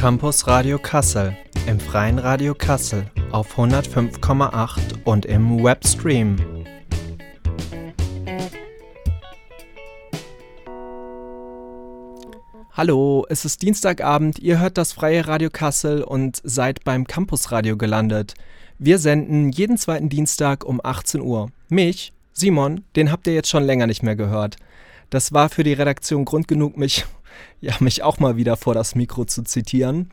Campus Radio Kassel, im freien Radio Kassel auf 105,8 und im Webstream. Hallo, es ist Dienstagabend, ihr hört das freie Radio Kassel und seid beim Campus Radio gelandet. Wir senden jeden zweiten Dienstag um 18 Uhr. Mich, Simon, den habt ihr jetzt schon länger nicht mehr gehört. Das war für die Redaktion Grund genug, mich, ja, mich auch mal wieder vor das Mikro zu zitieren.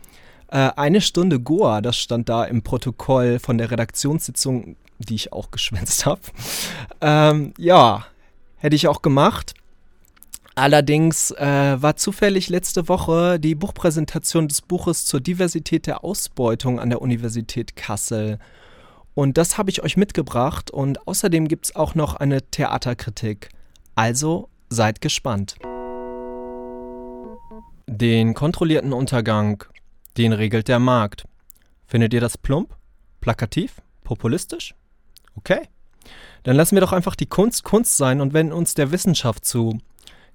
Äh, eine Stunde Goa, das stand da im Protokoll von der Redaktionssitzung, die ich auch geschwänzt habe. Ähm, ja, hätte ich auch gemacht. Allerdings äh, war zufällig letzte Woche die Buchpräsentation des Buches zur Diversität der Ausbeutung an der Universität Kassel. Und das habe ich euch mitgebracht und außerdem gibt es auch noch eine Theaterkritik. Also seid gespannt. Den kontrollierten Untergang, den regelt der Markt. Findet ihr das plump, plakativ, populistisch? Okay. Dann lassen wir doch einfach die Kunst Kunst sein und wenden uns der Wissenschaft zu.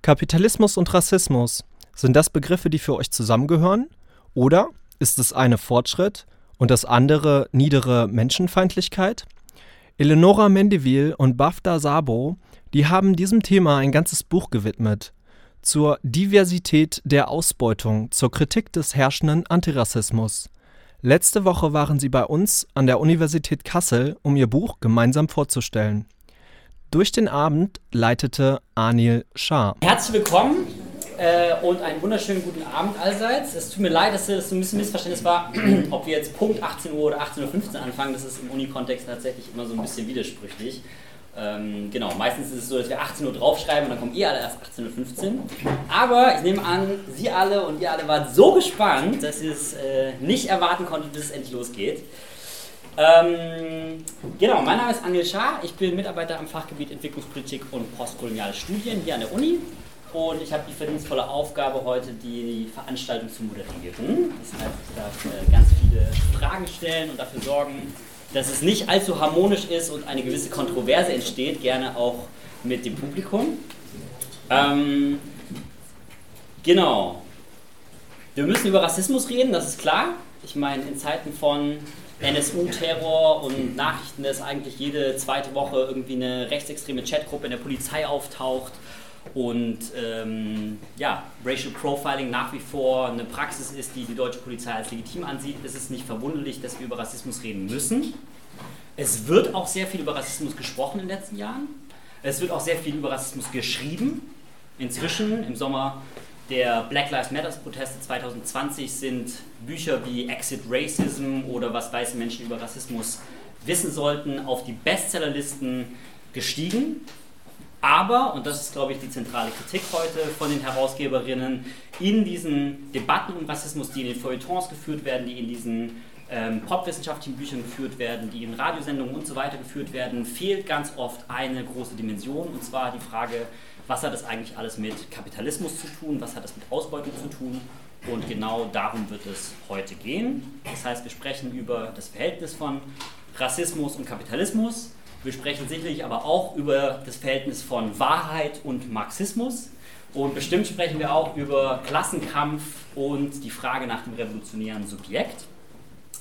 Kapitalismus und Rassismus, sind das Begriffe, die für euch zusammengehören? Oder ist das eine Fortschritt und das andere niedere Menschenfeindlichkeit? Eleonora Mendeville und Bafta Sabo, die haben diesem Thema ein ganzes Buch gewidmet. Zur Diversität der Ausbeutung, zur Kritik des herrschenden Antirassismus. Letzte Woche waren sie bei uns an der Universität Kassel, um ihr Buch gemeinsam vorzustellen. Durch den Abend leitete Anil Shah. Herzlich willkommen äh, und einen wunderschönen guten Abend allseits. Es tut mir leid, dass es ein bisschen Missverständnis war, ob wir jetzt Punkt 18 Uhr oder 18.15 Uhr anfangen. Das ist im Uni-Kontext tatsächlich immer so ein bisschen widersprüchlich. Ähm, genau, meistens ist es so, dass wir 18 Uhr draufschreiben und dann kommen ihr alle erst 18.15 Uhr. Aber ich nehme an, Sie alle und ihr alle wart so gespannt, dass ihr es äh, nicht erwarten konntet, bis es endlich losgeht. Ähm, genau, mein Name ist Anil Schah, ich bin Mitarbeiter am Fachgebiet Entwicklungspolitik und postkoloniale Studien hier an der Uni und ich habe die verdienstvolle Aufgabe, heute die Veranstaltung zu moderieren. Das heißt, ich darf äh, ganz viele Fragen stellen und dafür sorgen, dass es nicht allzu harmonisch ist und eine gewisse Kontroverse entsteht, gerne auch mit dem Publikum. Ähm, genau. Wir müssen über Rassismus reden, das ist klar. Ich meine, in Zeiten von NSU-Terror und Nachrichten, dass eigentlich jede zweite Woche irgendwie eine rechtsextreme Chatgruppe in der Polizei auftaucht und ähm, ja, Racial Profiling nach wie vor eine Praxis ist, die die deutsche Polizei als legitim ansieht, ist es nicht verwunderlich, dass wir über Rassismus reden müssen. Es wird auch sehr viel über Rassismus gesprochen in den letzten Jahren. Es wird auch sehr viel über Rassismus geschrieben. Inzwischen, im Sommer der Black Lives Matter Proteste 2020 sind Bücher wie Exit Racism oder was weiße Menschen über Rassismus wissen sollten auf die Bestsellerlisten gestiegen. Aber, und das ist, glaube ich, die zentrale Kritik heute von den Herausgeberinnen, in diesen Debatten um Rassismus, die in den Feuilletons geführt werden, die in diesen ähm, popwissenschaftlichen Büchern geführt werden, die in Radiosendungen und so weiter geführt werden, fehlt ganz oft eine große Dimension, und zwar die Frage, was hat das eigentlich alles mit Kapitalismus zu tun, was hat das mit Ausbeutung zu tun. Und genau darum wird es heute gehen. Das heißt, wir sprechen über das Verhältnis von Rassismus und Kapitalismus. Wir sprechen sicherlich aber auch über das Verhältnis von Wahrheit und Marxismus. Und bestimmt sprechen wir auch über Klassenkampf und die Frage nach dem revolutionären Subjekt.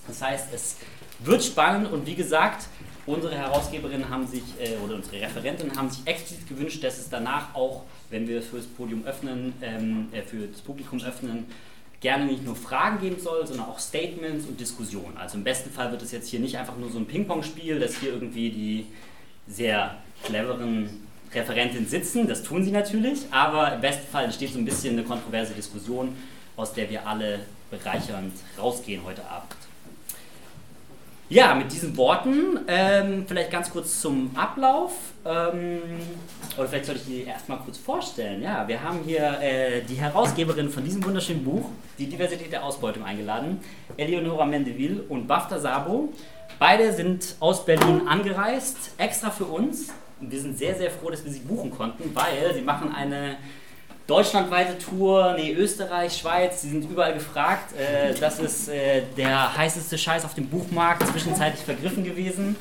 Das heißt, es wird spannend und wie gesagt, Unsere Herausgeberinnen haben sich, äh, oder unsere Referentinnen haben sich explizit gewünscht, dass es danach auch, wenn wir für das Podium öffnen, ähm, äh, für das Publikum öffnen, gerne nicht nur Fragen geben soll, sondern auch Statements und Diskussionen. Also im besten Fall wird es jetzt hier nicht einfach nur so ein Ping-Pong-Spiel, dass hier irgendwie die sehr cleveren Referentinnen sitzen, das tun sie natürlich, aber im besten Fall entsteht so ein bisschen eine kontroverse Diskussion, aus der wir alle bereichernd rausgehen heute Abend. Ja, mit diesen Worten ähm, vielleicht ganz kurz zum Ablauf. Ähm, oder vielleicht soll ich die erstmal kurz vorstellen. Ja, wir haben hier äh, die Herausgeberin von diesem wunderschönen Buch, Die Diversität der Ausbeutung, eingeladen, Eleonora Mendeville und Bafta Sabo. Beide sind aus Berlin angereist, extra für uns. Und wir sind sehr, sehr froh, dass wir sie buchen konnten, weil sie machen eine deutschlandweite Tour, nee, Österreich, Schweiz, die sind überall gefragt. Äh, das ist äh, der heißeste Scheiß auf dem Buchmarkt, zwischenzeitlich vergriffen gewesen.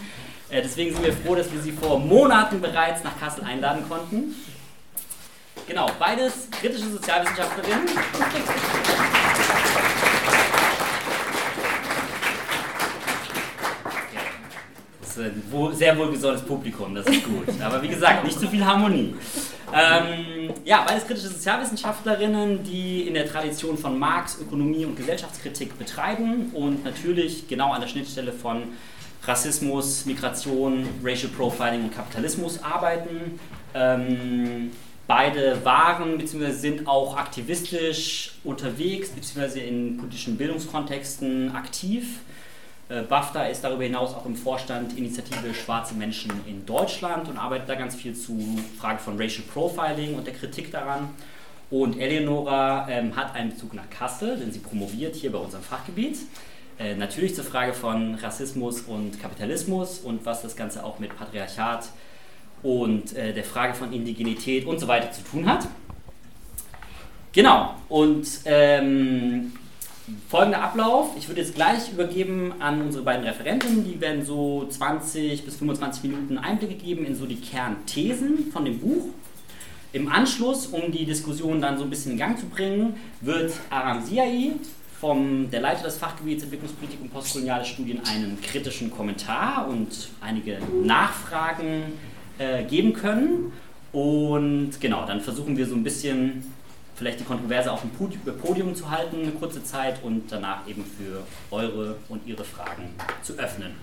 Äh, deswegen sind wir froh, dass wir sie vor Monaten bereits nach Kassel einladen konnten. Genau, beides kritische Sozialwissenschaftlerinnen. Das ist ein sehr wohlgesonnenes Publikum, das ist gut. Aber wie gesagt, nicht zu viel Harmonie. Ähm, ja, beides kritische Sozialwissenschaftlerinnen, die in der Tradition von Marx Ökonomie und Gesellschaftskritik betreiben und natürlich genau an der Schnittstelle von Rassismus, Migration, Racial Profiling und Kapitalismus arbeiten. Ähm, beide waren bzw. sind auch aktivistisch unterwegs bzw. in politischen Bildungskontexten aktiv. Äh, BAFTA ist darüber hinaus auch im Vorstand Initiative Schwarze Menschen in Deutschland und arbeitet da ganz viel zu Frage von Racial Profiling und der Kritik daran. Und Eleonora ähm, hat einen Bezug nach Kassel, denn sie promoviert hier bei unserem Fachgebiet. Äh, natürlich zur Frage von Rassismus und Kapitalismus und was das Ganze auch mit Patriarchat und äh, der Frage von Indigenität und so weiter zu tun hat. Genau, und ähm, folgender Ablauf. Ich würde jetzt gleich übergeben an unsere beiden Referentinnen. Die werden so 20 bis 25 Minuten Einblicke geben in so die Kernthesen von dem Buch. Im Anschluss, um die Diskussion dann so ein bisschen in Gang zu bringen, wird Aram Siai, vom, der Leiter des Fachgebiets Entwicklungspolitik und postkoloniale Studien, einen kritischen Kommentar und einige Nachfragen äh, geben können. Und genau, dann versuchen wir so ein bisschen vielleicht die Kontroverse auf dem Podium zu halten, eine kurze Zeit und danach eben für eure und ihre Fragen zu öffnen.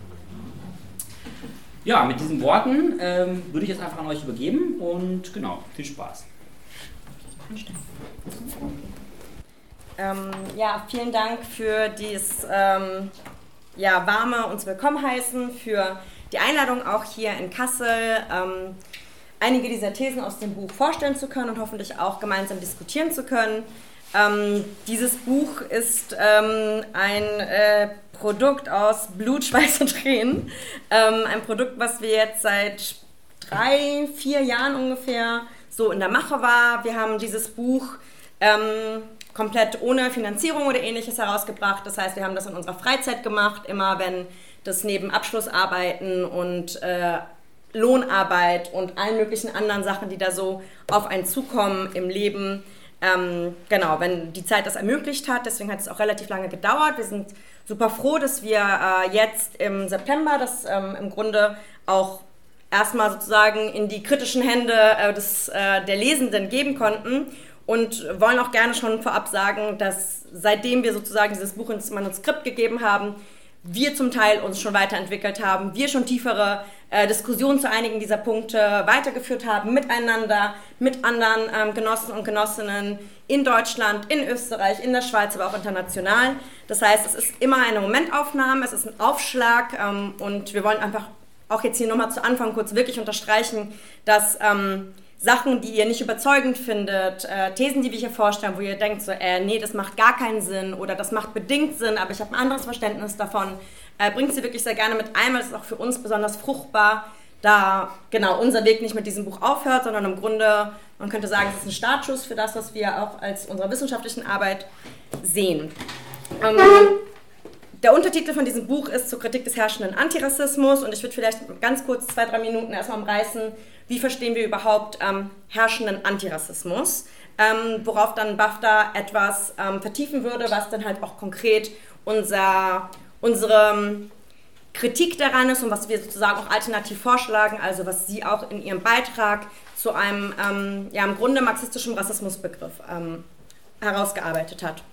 Ja, mit diesen Worten ähm, würde ich jetzt einfach an euch übergeben und genau, viel Spaß. Ähm, ja, vielen Dank für dieses ähm, ja, warme uns willkommen heißen, für die Einladung auch hier in Kassel. Einige dieser Thesen aus dem Buch vorstellen zu können und hoffentlich auch gemeinsam diskutieren zu können. Ähm, dieses Buch ist ähm, ein äh, Produkt aus Blut, Schweiß und Tränen. Ähm, ein Produkt, was wir jetzt seit drei, vier Jahren ungefähr so in der Mache war. Wir haben dieses Buch ähm, komplett ohne Finanzierung oder ähnliches herausgebracht. Das heißt, wir haben das in unserer Freizeit gemacht, immer wenn das neben Abschlussarbeiten und äh, Lohnarbeit und allen möglichen anderen Sachen, die da so auf einen zukommen im Leben. Ähm, genau, wenn die Zeit das ermöglicht hat. Deswegen hat es auch relativ lange gedauert. Wir sind super froh, dass wir äh, jetzt im September das ähm, im Grunde auch erstmal sozusagen in die kritischen Hände äh, des, äh, der Lesenden geben konnten und wollen auch gerne schon vorab sagen, dass seitdem wir sozusagen dieses Buch ins Manuskript gegeben haben, wir zum Teil uns schon weiterentwickelt haben, wir schon tiefere äh, Diskussionen zu einigen dieser Punkte weitergeführt haben, miteinander, mit anderen ähm, Genossen und Genossinnen in Deutschland, in Österreich, in der Schweiz, aber auch international. Das heißt, es ist immer eine Momentaufnahme, es ist ein Aufschlag ähm, und wir wollen einfach auch jetzt hier nochmal zu Anfang kurz wirklich unterstreichen, dass ähm, Sachen, die ihr nicht überzeugend findet, äh, Thesen, die wir hier vorstellen, wo ihr denkt, so, äh, nee, das macht gar keinen Sinn oder das macht bedingt Sinn, aber ich habe ein anderes Verständnis davon, äh, bringt sie wirklich sehr gerne mit ein, weil es ist auch für uns besonders fruchtbar, da genau unser Weg nicht mit diesem Buch aufhört, sondern im Grunde, man könnte sagen, es ist ein Startschuss für das, was wir auch als unserer wissenschaftlichen Arbeit sehen. Ähm, der Untertitel von diesem Buch ist zur Kritik des herrschenden Antirassismus und ich würde vielleicht ganz kurz zwei, drei Minuten erstmal umreißen, wie verstehen wir überhaupt ähm, herrschenden Antirassismus, ähm, worauf dann BAFTA etwas ähm, vertiefen würde, was dann halt auch konkret unser, unsere ähm, Kritik daran ist und was wir sozusagen auch alternativ vorschlagen, also was sie auch in ihrem Beitrag zu einem ähm, ja, im Grunde marxistischen Rassismusbegriff ähm, herausgearbeitet hat.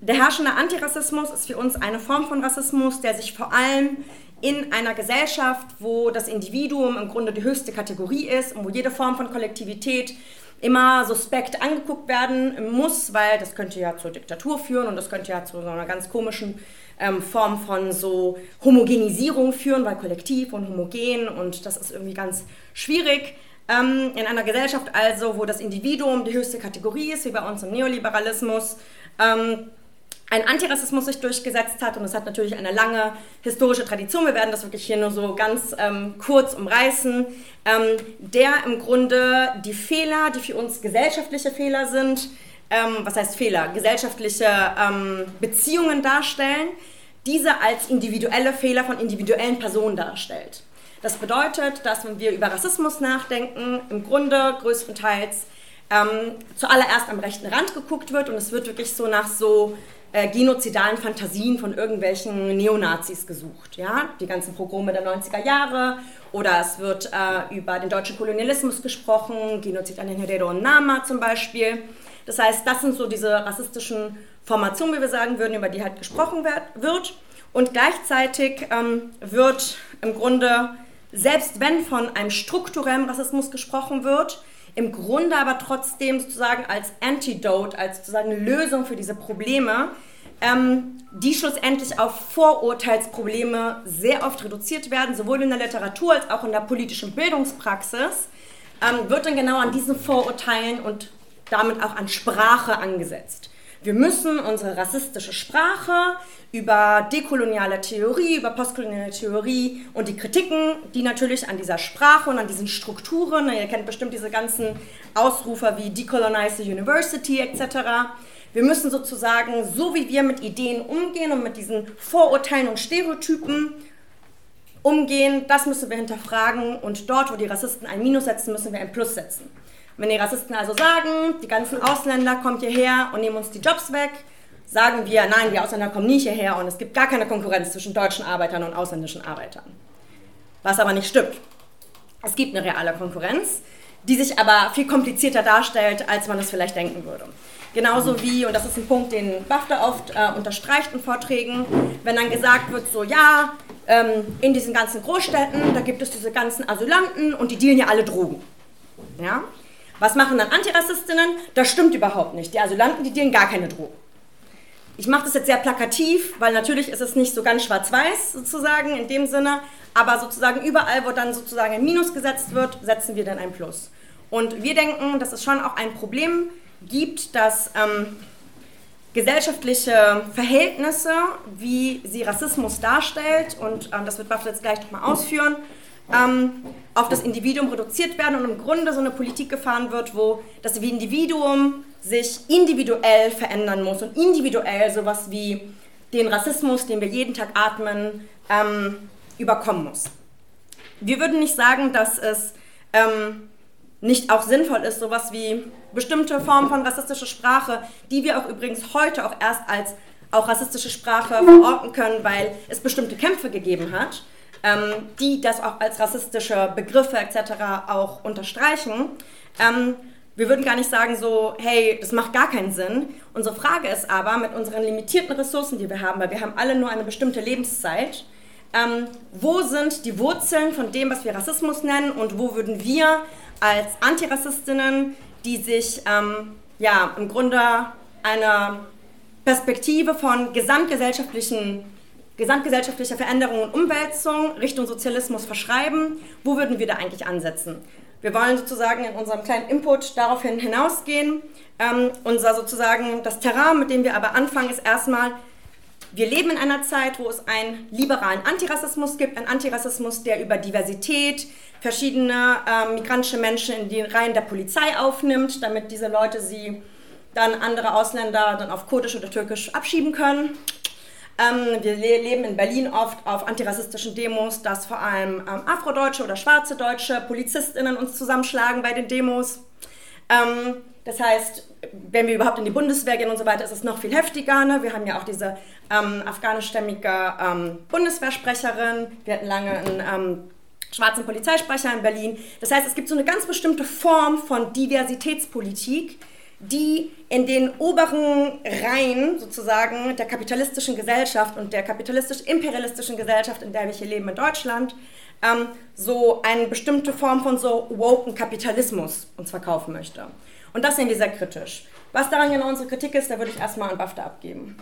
Der herrschende Antirassismus ist für uns eine Form von Rassismus, der sich vor allem in einer Gesellschaft, wo das Individuum im Grunde die höchste Kategorie ist und wo jede Form von Kollektivität immer suspekt angeguckt werden muss, weil das könnte ja zur Diktatur führen und das könnte ja zu so einer ganz komischen ähm, Form von so Homogenisierung führen, weil kollektiv und homogen und das ist irgendwie ganz schwierig. Ähm, in einer Gesellschaft also, wo das Individuum die höchste Kategorie ist, wie bei uns im Neoliberalismus, ähm, ein Antirassismus sich durchgesetzt hat und es hat natürlich eine lange historische Tradition. Wir werden das wirklich hier nur so ganz ähm, kurz umreißen, ähm, der im Grunde die Fehler, die für uns gesellschaftliche Fehler sind, ähm, was heißt Fehler, gesellschaftliche ähm, Beziehungen darstellen, diese als individuelle Fehler von individuellen Personen darstellt. Das bedeutet, dass wenn wir über Rassismus nachdenken, im Grunde größtenteils ähm, zuallererst am rechten Rand geguckt wird und es wird wirklich so nach so äh, genozidalen Fantasien von irgendwelchen Neonazis gesucht. Ja? Die ganzen Pogrome der 90er Jahre oder es wird äh, über den deutschen Kolonialismus gesprochen, Genozid an den Herero und Nama zum Beispiel. Das heißt, das sind so diese rassistischen Formationen, wie wir sagen würden, über die halt gesprochen wird. Und gleichzeitig ähm, wird im Grunde, selbst wenn von einem strukturellen Rassismus gesprochen wird, im Grunde aber trotzdem sozusagen als Antidote, als sozusagen Lösung für diese Probleme, ähm, die schlussendlich auf Vorurteilsprobleme sehr oft reduziert werden, sowohl in der Literatur als auch in der politischen Bildungspraxis, ähm, wird dann genau an diesen Vorurteilen und damit auch an Sprache angesetzt. Wir müssen unsere rassistische Sprache über dekoloniale Theorie, über postkoloniale Theorie und die Kritiken, die natürlich an dieser Sprache und an diesen Strukturen, ihr kennt bestimmt diese ganzen Ausrufer wie Decolonize the University etc., wir müssen sozusagen, so wie wir mit Ideen umgehen und mit diesen Vorurteilen und Stereotypen umgehen, das müssen wir hinterfragen und dort, wo die Rassisten ein Minus setzen, müssen wir ein Plus setzen. Wenn die Rassisten also sagen, die ganzen Ausländer kommen hierher und nehmen uns die Jobs weg, sagen wir, nein, die Ausländer kommen nicht hierher und es gibt gar keine Konkurrenz zwischen deutschen Arbeitern und ausländischen Arbeitern. Was aber nicht stimmt. Es gibt eine reale Konkurrenz, die sich aber viel komplizierter darstellt, als man es vielleicht denken würde. Genauso wie, und das ist ein Punkt, den BAFTA oft äh, unterstreicht in Vorträgen, wenn dann gesagt wird, so ja, ähm, in diesen ganzen Großstädten, da gibt es diese ganzen Asylanten und die dealen ja alle Drogen. Ja? Was machen dann Antirassistinnen? Das stimmt überhaupt nicht. Die Asylanten, die dealen gar keine Drogen. Ich mache das jetzt sehr plakativ, weil natürlich ist es nicht so ganz schwarz-weiß sozusagen in dem Sinne, aber sozusagen überall, wo dann sozusagen ein Minus gesetzt wird, setzen wir dann ein Plus. Und wir denken, dass es schon auch ein Problem gibt, dass ähm, gesellschaftliche Verhältnisse, wie sie Rassismus darstellt, und ähm, das wird Buffett jetzt gleich nochmal ausführen, ähm, auf das Individuum reduziert werden und im Grunde so eine Politik gefahren wird, wo das Individuum sich individuell verändern muss und individuell sowas wie den Rassismus, den wir jeden Tag atmen, ähm, überkommen muss. Wir würden nicht sagen, dass es ähm, nicht auch sinnvoll ist, sowas wie bestimmte Formen von rassistischer Sprache, die wir auch übrigens heute auch erst als auch rassistische Sprache verorten können, weil es bestimmte Kämpfe gegeben hat, ähm, die das auch als rassistische Begriffe etc. auch unterstreichen. Ähm, wir würden gar nicht sagen so, hey, das macht gar keinen Sinn. Unsere Frage ist aber, mit unseren limitierten Ressourcen, die wir haben, weil wir haben alle nur eine bestimmte Lebenszeit, ähm, wo sind die Wurzeln von dem, was wir Rassismus nennen und wo würden wir als Antirassistinnen, die sich ähm, ja, im Grunde einer Perspektive von gesamtgesellschaftlichen gesamtgesellschaftlicher Veränderung und Umwälzung Richtung Sozialismus verschreiben, wo würden wir da eigentlich ansetzen? Wir wollen sozusagen in unserem kleinen Input daraufhin hinausgehen. Ähm, unser sozusagen, das Terrain, mit dem wir aber anfangen, ist erstmal, wir leben in einer Zeit, wo es einen liberalen Antirassismus gibt, einen Antirassismus, der über Diversität, verschiedene äh, migrantische Menschen in die Reihen der Polizei aufnimmt, damit diese Leute sie dann andere Ausländer dann auf Kurdisch oder Türkisch abschieben können. Ähm, wir le leben in Berlin oft auf antirassistischen Demos, dass vor allem ähm, afrodeutsche oder schwarze Deutsche PolizistInnen uns zusammenschlagen bei den Demos. Ähm, das heißt, wenn wir überhaupt in die Bundeswehr gehen und so weiter, ist es noch viel heftiger. Ne? Wir haben ja auch diese ähm, afghanischstämmige ähm, Bundeswehrsprecherin. Wir hatten lange einen ähm, schwarzen Polizeisprecher in Berlin. Das heißt, es gibt so eine ganz bestimmte Form von Diversitätspolitik, die in den oberen Reihen sozusagen der kapitalistischen Gesellschaft und der kapitalistisch-imperialistischen Gesellschaft, in der wir hier leben in Deutschland, ähm, so eine bestimmte Form von so woken Kapitalismus uns verkaufen möchte. Und das sehen wir sehr kritisch. Was daran genau unsere Kritik ist, da würde ich erstmal an BAFTA abgeben.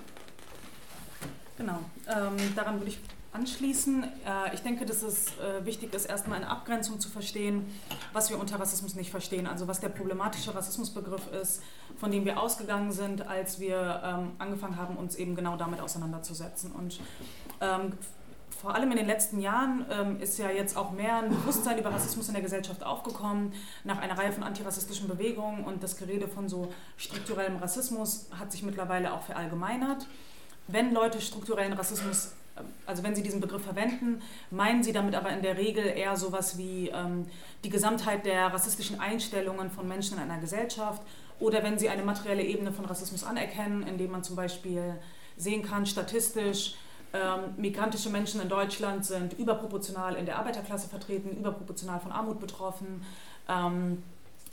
Genau, ähm, daran würde ich anschließen. Äh, ich denke, dass es äh, wichtig ist, erstmal eine Abgrenzung zu verstehen, was wir unter Rassismus nicht verstehen. Also was der problematische Rassismusbegriff ist, von dem wir ausgegangen sind, als wir ähm, angefangen haben, uns eben genau damit auseinanderzusetzen. Und ähm, vor allem in den letzten Jahren ähm, ist ja jetzt auch mehr ein Bewusstsein über Rassismus in der Gesellschaft aufgekommen, nach einer Reihe von antirassistischen Bewegungen und das Gerede von so strukturellem Rassismus hat sich mittlerweile auch verallgemeinert. Wenn Leute strukturellen Rassismus also wenn Sie diesen Begriff verwenden, meinen Sie damit aber in der Regel eher sowas wie ähm, die Gesamtheit der rassistischen Einstellungen von Menschen in einer Gesellschaft oder wenn Sie eine materielle Ebene von Rassismus anerkennen, indem man zum Beispiel sehen kann, statistisch, ähm, migrantische Menschen in Deutschland sind überproportional in der Arbeiterklasse vertreten, überproportional von Armut betroffen. Ähm,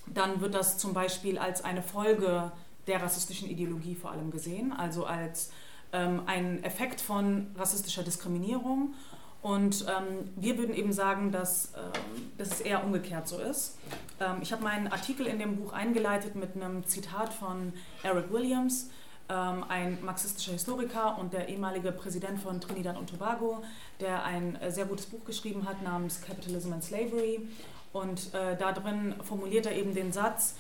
dann wird das zum Beispiel als eine Folge der rassistischen Ideologie vor allem gesehen, also als ähm, ein Effekt von rassistischer Diskriminierung. Und ähm, wir würden eben sagen, dass, ähm, dass es eher umgekehrt so ist. Ähm, ich habe meinen Artikel in dem Buch eingeleitet mit einem Zitat von Eric Williams, ähm, ein marxistischer Historiker und der ehemalige Präsident von Trinidad und Tobago, der ein äh, sehr gutes Buch geschrieben hat namens Capitalism and Slavery. Und äh, da formuliert er eben den Satz,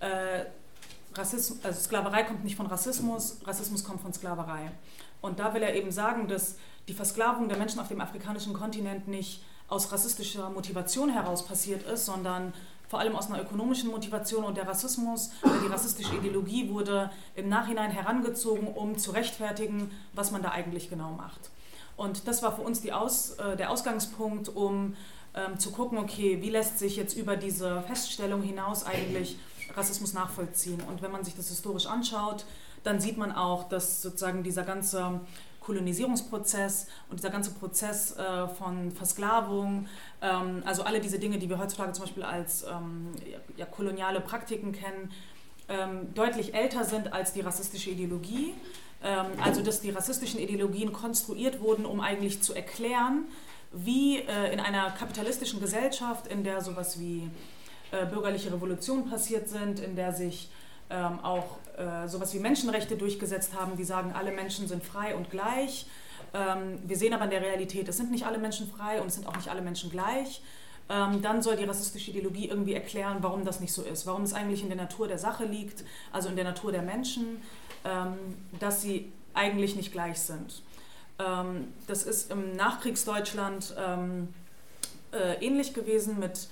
äh, Rassismus, also Sklaverei kommt nicht von Rassismus, Rassismus kommt von Sklaverei. Und da will er eben sagen, dass die Versklavung der Menschen auf dem afrikanischen Kontinent nicht aus rassistischer Motivation heraus passiert ist, sondern vor allem aus einer ökonomischen Motivation und der Rassismus, die rassistische Ideologie wurde im Nachhinein herangezogen, um zu rechtfertigen, was man da eigentlich genau macht. Und das war für uns Aus, äh, der Ausgangspunkt, um ähm, zu gucken, okay, wie lässt sich jetzt über diese Feststellung hinaus eigentlich Rassismus nachvollziehen. Und wenn man sich das historisch anschaut, dann sieht man auch, dass sozusagen dieser ganze Kolonisierungsprozess und dieser ganze Prozess äh, von Versklavung, ähm, also alle diese Dinge, die wir heutzutage zum Beispiel als ähm, ja, koloniale Praktiken kennen, ähm, deutlich älter sind als die rassistische Ideologie. Ähm, also dass die rassistischen Ideologien konstruiert wurden, um eigentlich zu erklären, wie äh, in einer kapitalistischen Gesellschaft, in der sowas wie äh, bürgerliche Revolution passiert sind, in der sich ähm, auch äh, sowas wie Menschenrechte durchgesetzt haben, die sagen, alle Menschen sind frei und gleich. Ähm, wir sehen aber in der Realität, es sind nicht alle Menschen frei und es sind auch nicht alle Menschen gleich. Ähm, dann soll die rassistische Ideologie irgendwie erklären, warum das nicht so ist, warum es eigentlich in der Natur der Sache liegt, also in der Natur der Menschen, ähm, dass sie eigentlich nicht gleich sind. Ähm, das ist im Nachkriegsdeutschland ähm, äh, ähnlich gewesen mit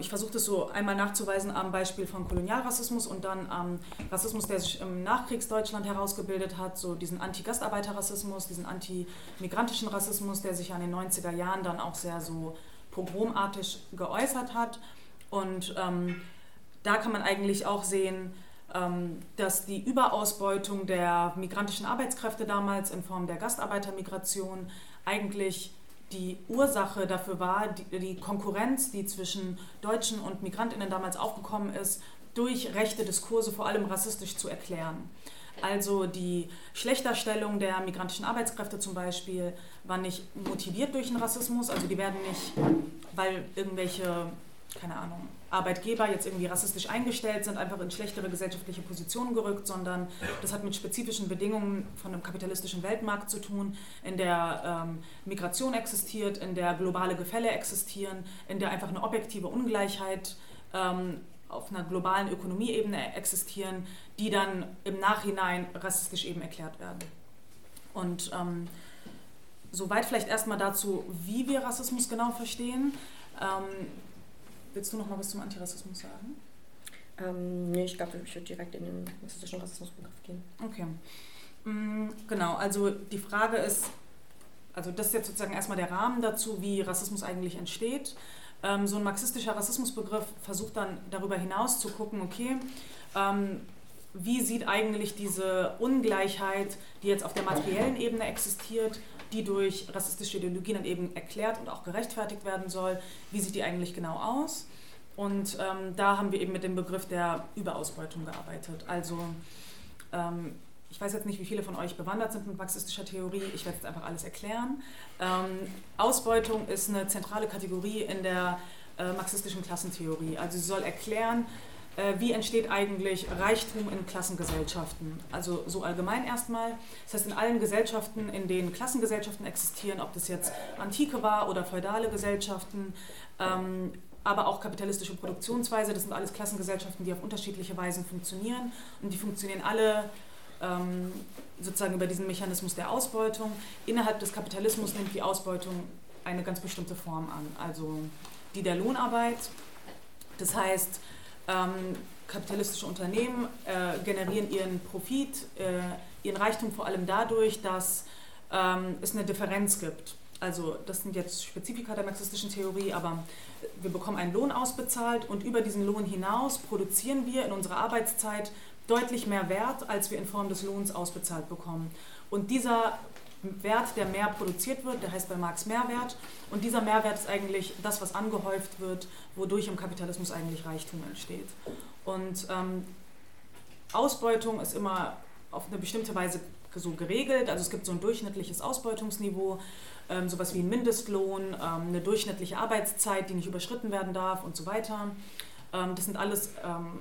ich versuche das so einmal nachzuweisen am Beispiel von Kolonialrassismus und dann am Rassismus, der sich im Nachkriegsdeutschland herausgebildet hat, so diesen Anti-Gastarbeiterrassismus, diesen anti-migrantischen Rassismus, der sich an den 90er Jahren dann auch sehr so pogromartig geäußert hat. Und ähm, da kann man eigentlich auch sehen, ähm, dass die Überausbeutung der migrantischen Arbeitskräfte damals in Form der Gastarbeitermigration eigentlich die Ursache dafür war, die, die, Konkurrenz, die zwischen Deutschen und Migrantinnen damals aufgekommen ist, durch rechte Diskurse, vor allem rassistisch, zu erklären. Also die Schlechterstellung der migrantischen Arbeitskräfte zum Beispiel war nicht motiviert durch den Rassismus, also die werden nicht, weil irgendwelche keine Ahnung, Arbeitgeber jetzt irgendwie rassistisch eingestellt sind, einfach in schlechtere gesellschaftliche Positionen gerückt, sondern das hat mit spezifischen Bedingungen von einem kapitalistischen Weltmarkt zu tun, in der ähm, Migration existiert, in der globale Gefälle existieren, in der einfach eine objektive Ungleichheit ähm, auf einer globalen Ökonomieebene existieren, die dann im Nachhinein rassistisch eben erklärt werden. Und ähm, soweit vielleicht erstmal dazu, wie wir Rassismus genau verstehen. Ähm, Willst du noch mal was zum Antirassismus sagen? Ähm, nee, ich glaube, ich würde direkt in den rassistischen Rassismusbegriff gehen. Okay. Mhm, genau, also die Frage ist, also das ist jetzt sozusagen erstmal der Rahmen dazu, wie Rassismus eigentlich entsteht. Ähm, so ein marxistischer Rassismusbegriff versucht dann darüber hinaus zu gucken, okay, ähm, wie sieht eigentlich diese Ungleichheit, die jetzt auf der materiellen Ebene existiert, die durch rassistische Ideologien dann eben erklärt und auch gerechtfertigt werden soll. Wie sieht die eigentlich genau aus? Und ähm, da haben wir eben mit dem Begriff der Überausbeutung gearbeitet. Also ähm, ich weiß jetzt nicht, wie viele von euch bewandert sind mit marxistischer Theorie. Ich werde jetzt einfach alles erklären. Ähm, Ausbeutung ist eine zentrale Kategorie in der äh, marxistischen Klassentheorie. Also sie soll erklären, wie entsteht eigentlich Reichtum in Klassengesellschaften. Also so allgemein erstmal. Das heißt, in allen Gesellschaften, in denen Klassengesellschaften existieren, ob das jetzt antike war oder feudale Gesellschaften, ähm, aber auch kapitalistische Produktionsweise, das sind alles Klassengesellschaften, die auf unterschiedliche Weisen funktionieren und die funktionieren alle ähm, sozusagen über diesen Mechanismus der Ausbeutung. Innerhalb des Kapitalismus nimmt die Ausbeutung eine ganz bestimmte Form an, also die der Lohnarbeit. Das heißt, ähm, kapitalistische Unternehmen äh, generieren ihren Profit, äh, ihren Reichtum vor allem dadurch, dass ähm, es eine Differenz gibt. Also das sind jetzt Spezifika der marxistischen Theorie, aber wir bekommen einen Lohn ausbezahlt und über diesen Lohn hinaus produzieren wir in unserer Arbeitszeit deutlich mehr Wert, als wir in Form des Lohns ausbezahlt bekommen. Und dieser Wert, der mehr produziert wird, der heißt bei Marx Mehrwert. Und dieser Mehrwert ist eigentlich das, was angehäuft wird, wodurch im Kapitalismus eigentlich Reichtum entsteht. Und ähm, Ausbeutung ist immer auf eine bestimmte Weise so geregelt. Also es gibt so ein durchschnittliches Ausbeutungsniveau, ähm, sowas wie ein Mindestlohn, ähm, eine durchschnittliche Arbeitszeit, die nicht überschritten werden darf und so weiter. Ähm, das sind alles ähm,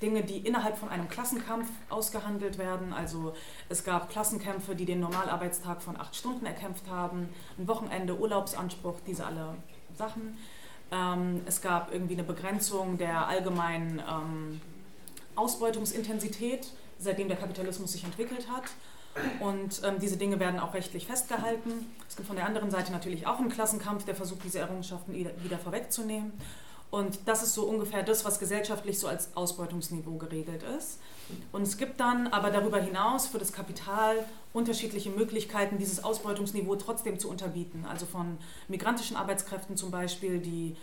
Dinge, die innerhalb von einem Klassenkampf ausgehandelt werden. Also es gab Klassenkämpfe, die den Normalarbeitstag von acht Stunden erkämpft haben, ein Wochenende, Urlaubsanspruch, diese alle Sachen. Ähm, es gab irgendwie eine Begrenzung der allgemeinen ähm, Ausbeutungsintensität, seitdem der Kapitalismus sich entwickelt hat. Und ähm, diese Dinge werden auch rechtlich festgehalten. Es gibt von der anderen Seite natürlich auch einen Klassenkampf, der versucht, diese Errungenschaften wieder vorwegzunehmen. Und das ist so ungefähr das, was gesellschaftlich so als Ausbeutungsniveau geregelt ist. Und es gibt dann aber darüber hinaus für das Kapital unterschiedliche Möglichkeiten, dieses Ausbeutungsniveau trotzdem zu unterbieten. Also von migrantischen Arbeitskräften zum Beispiel, die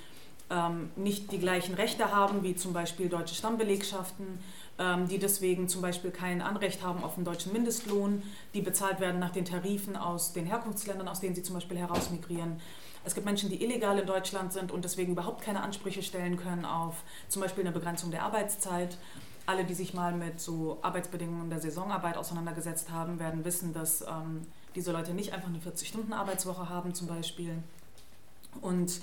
ähm, nicht die gleichen Rechte haben wie zum Beispiel deutsche Stammbelegschaften, die deswegen zum Beispiel kein Anrecht haben auf einen deutschen Mindestlohn, die bezahlt werden nach den Tarifen aus den Herkunftsländern, aus denen sie zum Beispiel herausmigrieren. Es gibt Menschen, die illegal in Deutschland sind und deswegen überhaupt keine Ansprüche stellen können auf zum Beispiel eine Begrenzung der Arbeitszeit. Alle, die sich mal mit so Arbeitsbedingungen der Saisonarbeit auseinandergesetzt haben, werden wissen, dass ähm, diese Leute nicht einfach eine 40-Stunden-Arbeitswoche haben zum Beispiel. Und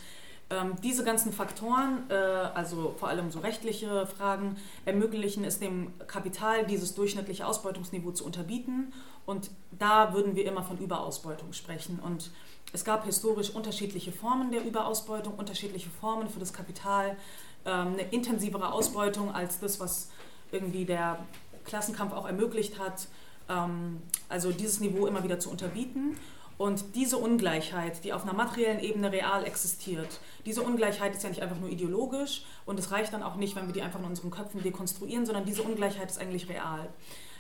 ähm, diese ganzen Faktoren, äh, also vor allem so rechtliche Fragen, ermöglichen es dem Kapital, dieses durchschnittliche Ausbeutungsniveau zu unterbieten. Und da würden wir immer von Überausbeutung sprechen. Und es gab historisch unterschiedliche Formen der Überausbeutung, unterschiedliche Formen für das Kapital, ähm, eine intensivere Ausbeutung als das, was irgendwie der Klassenkampf auch ermöglicht hat, ähm, also dieses Niveau immer wieder zu unterbieten. Und diese Ungleichheit, die auf einer materiellen Ebene real existiert, diese Ungleichheit ist ja nicht einfach nur ideologisch und es reicht dann auch nicht, wenn wir die einfach in unseren Köpfen dekonstruieren, sondern diese Ungleichheit ist eigentlich real.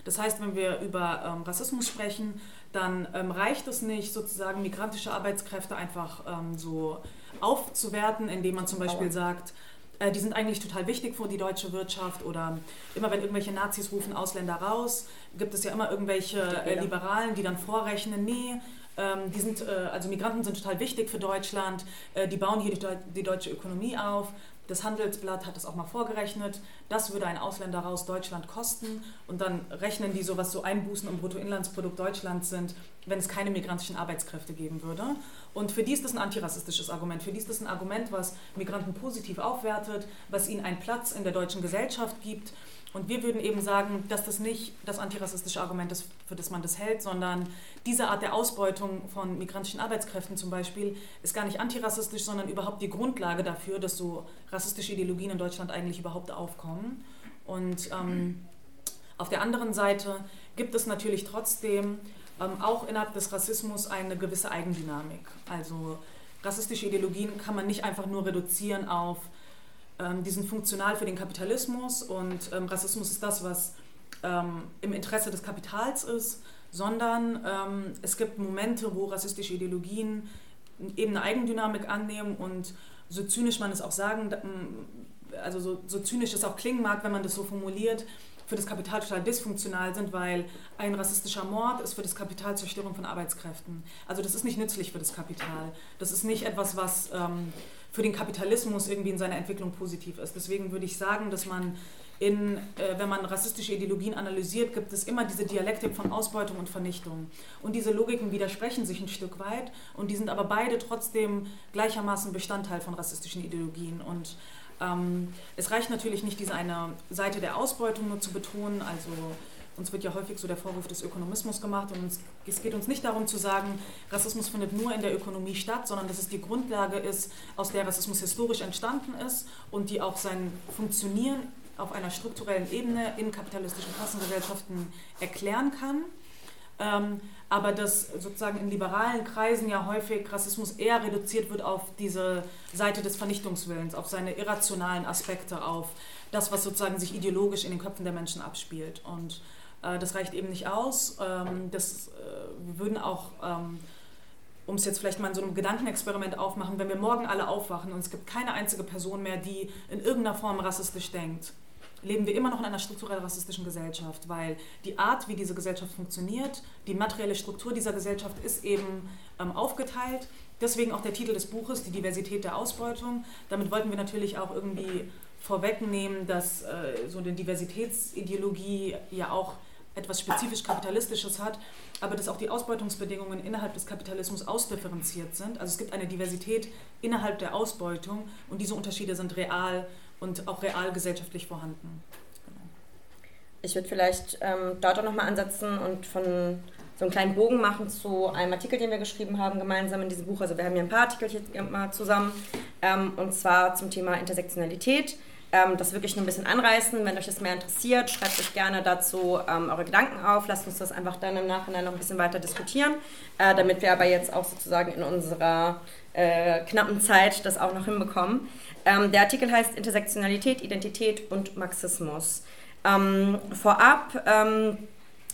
Das heißt, wenn wir über ähm, Rassismus sprechen, dann ähm, reicht es nicht, sozusagen migrantische Arbeitskräfte einfach ähm, so aufzuwerten, indem man zum Beispiel sagt, äh, die sind eigentlich total wichtig für die deutsche Wirtschaft oder immer wenn irgendwelche Nazis rufen Ausländer raus, gibt es ja immer irgendwelche äh, Liberalen, die dann vorrechnen, nee, die sind, äh, also Migranten sind total wichtig für Deutschland, äh, die bauen hier die, die deutsche Ökonomie auf das Handelsblatt hat das auch mal vorgerechnet. Das würde ein Ausländer raus Deutschland kosten. Und dann rechnen die so, was so Einbußen im Bruttoinlandsprodukt Deutschlands sind, wenn es keine migrantischen Arbeitskräfte geben würde. Und für die ist das ein antirassistisches Argument. Für die ist das ein Argument, was Migranten positiv aufwertet, was ihnen einen Platz in der deutschen Gesellschaft gibt und wir würden eben sagen, dass das nicht das antirassistische Argument ist, für das man das hält, sondern diese Art der Ausbeutung von migrantischen Arbeitskräften zum Beispiel ist gar nicht antirassistisch, sondern überhaupt die Grundlage dafür, dass so rassistische Ideologien in Deutschland eigentlich überhaupt aufkommen. Und ähm, auf der anderen Seite gibt es natürlich trotzdem ähm, auch innerhalb des Rassismus eine gewisse Eigendynamik. Also rassistische Ideologien kann man nicht einfach nur reduzieren auf die sind funktional für den Kapitalismus und ähm, Rassismus ist das, was ähm, im Interesse des Kapitals ist, sondern ähm, es gibt Momente, wo rassistische Ideologien eben eine Eigendynamik annehmen und so zynisch man es auch sagen, also so, so zynisch es auch klingen mag, wenn man das so formuliert, für das Kapital total dysfunktional sind, weil ein rassistischer Mord ist für das Kapital Zerstörung von Arbeitskräften. Also das ist nicht nützlich für das Kapital. Das ist nicht etwas, was ähm, für den Kapitalismus irgendwie in seiner Entwicklung positiv ist. Deswegen würde ich sagen, dass man in, äh, wenn man rassistische Ideologien analysiert, gibt es immer diese Dialektik von Ausbeutung und Vernichtung. Und diese Logiken widersprechen sich ein Stück weit und die sind aber beide trotzdem gleichermaßen Bestandteil von rassistischen Ideologien. Und ähm, es reicht natürlich nicht, diese eine Seite der Ausbeutung nur zu betonen, also uns wird ja häufig so der Vorwurf des Ökonomismus gemacht und uns, es geht uns nicht darum zu sagen, Rassismus findet nur in der Ökonomie statt, sondern dass es die Grundlage ist, aus der Rassismus historisch entstanden ist und die auch sein Funktionieren auf einer strukturellen Ebene in kapitalistischen Klassengesellschaften erklären kann. Ähm, aber dass sozusagen in liberalen Kreisen ja häufig Rassismus eher reduziert wird auf diese Seite des Vernichtungswillens, auf seine irrationalen Aspekte, auf das, was sozusagen sich ideologisch in den Köpfen der Menschen abspielt. Und das reicht eben nicht aus. Ähm, das, äh, wir würden auch, ähm, um es jetzt vielleicht mal in so einem Gedankenexperiment aufmachen, wenn wir morgen alle aufwachen und es gibt keine einzige Person mehr, die in irgendeiner Form rassistisch denkt, leben wir immer noch in einer strukturell rassistischen Gesellschaft, weil die Art, wie diese Gesellschaft funktioniert, die materielle Struktur dieser Gesellschaft ist eben ähm, aufgeteilt. Deswegen auch der Titel des Buches, die Diversität der Ausbeutung. Damit wollten wir natürlich auch irgendwie vorwegnehmen, dass äh, so eine Diversitätsideologie ja auch etwas spezifisch Kapitalistisches hat, aber dass auch die Ausbeutungsbedingungen innerhalb des Kapitalismus ausdifferenziert sind. Also es gibt eine Diversität innerhalb der Ausbeutung und diese Unterschiede sind real und auch real gesellschaftlich vorhanden. Genau. Ich würde vielleicht ähm, dort auch nochmal ansetzen und von so einen kleinen Bogen machen zu einem Artikel, den wir geschrieben haben, gemeinsam in diesem Buch. Also wir haben hier ein paar Artikel hier mal zusammen, ähm, und zwar zum Thema Intersektionalität. Ähm, das wirklich nur ein bisschen anreißen. Wenn euch das mehr interessiert, schreibt euch gerne dazu ähm, eure Gedanken auf. Lasst uns das einfach dann im Nachhinein noch ein bisschen weiter diskutieren, äh, damit wir aber jetzt auch sozusagen in unserer äh, knappen Zeit das auch noch hinbekommen. Ähm, der Artikel heißt Intersektionalität, Identität und Marxismus. Ähm, vorab, ähm,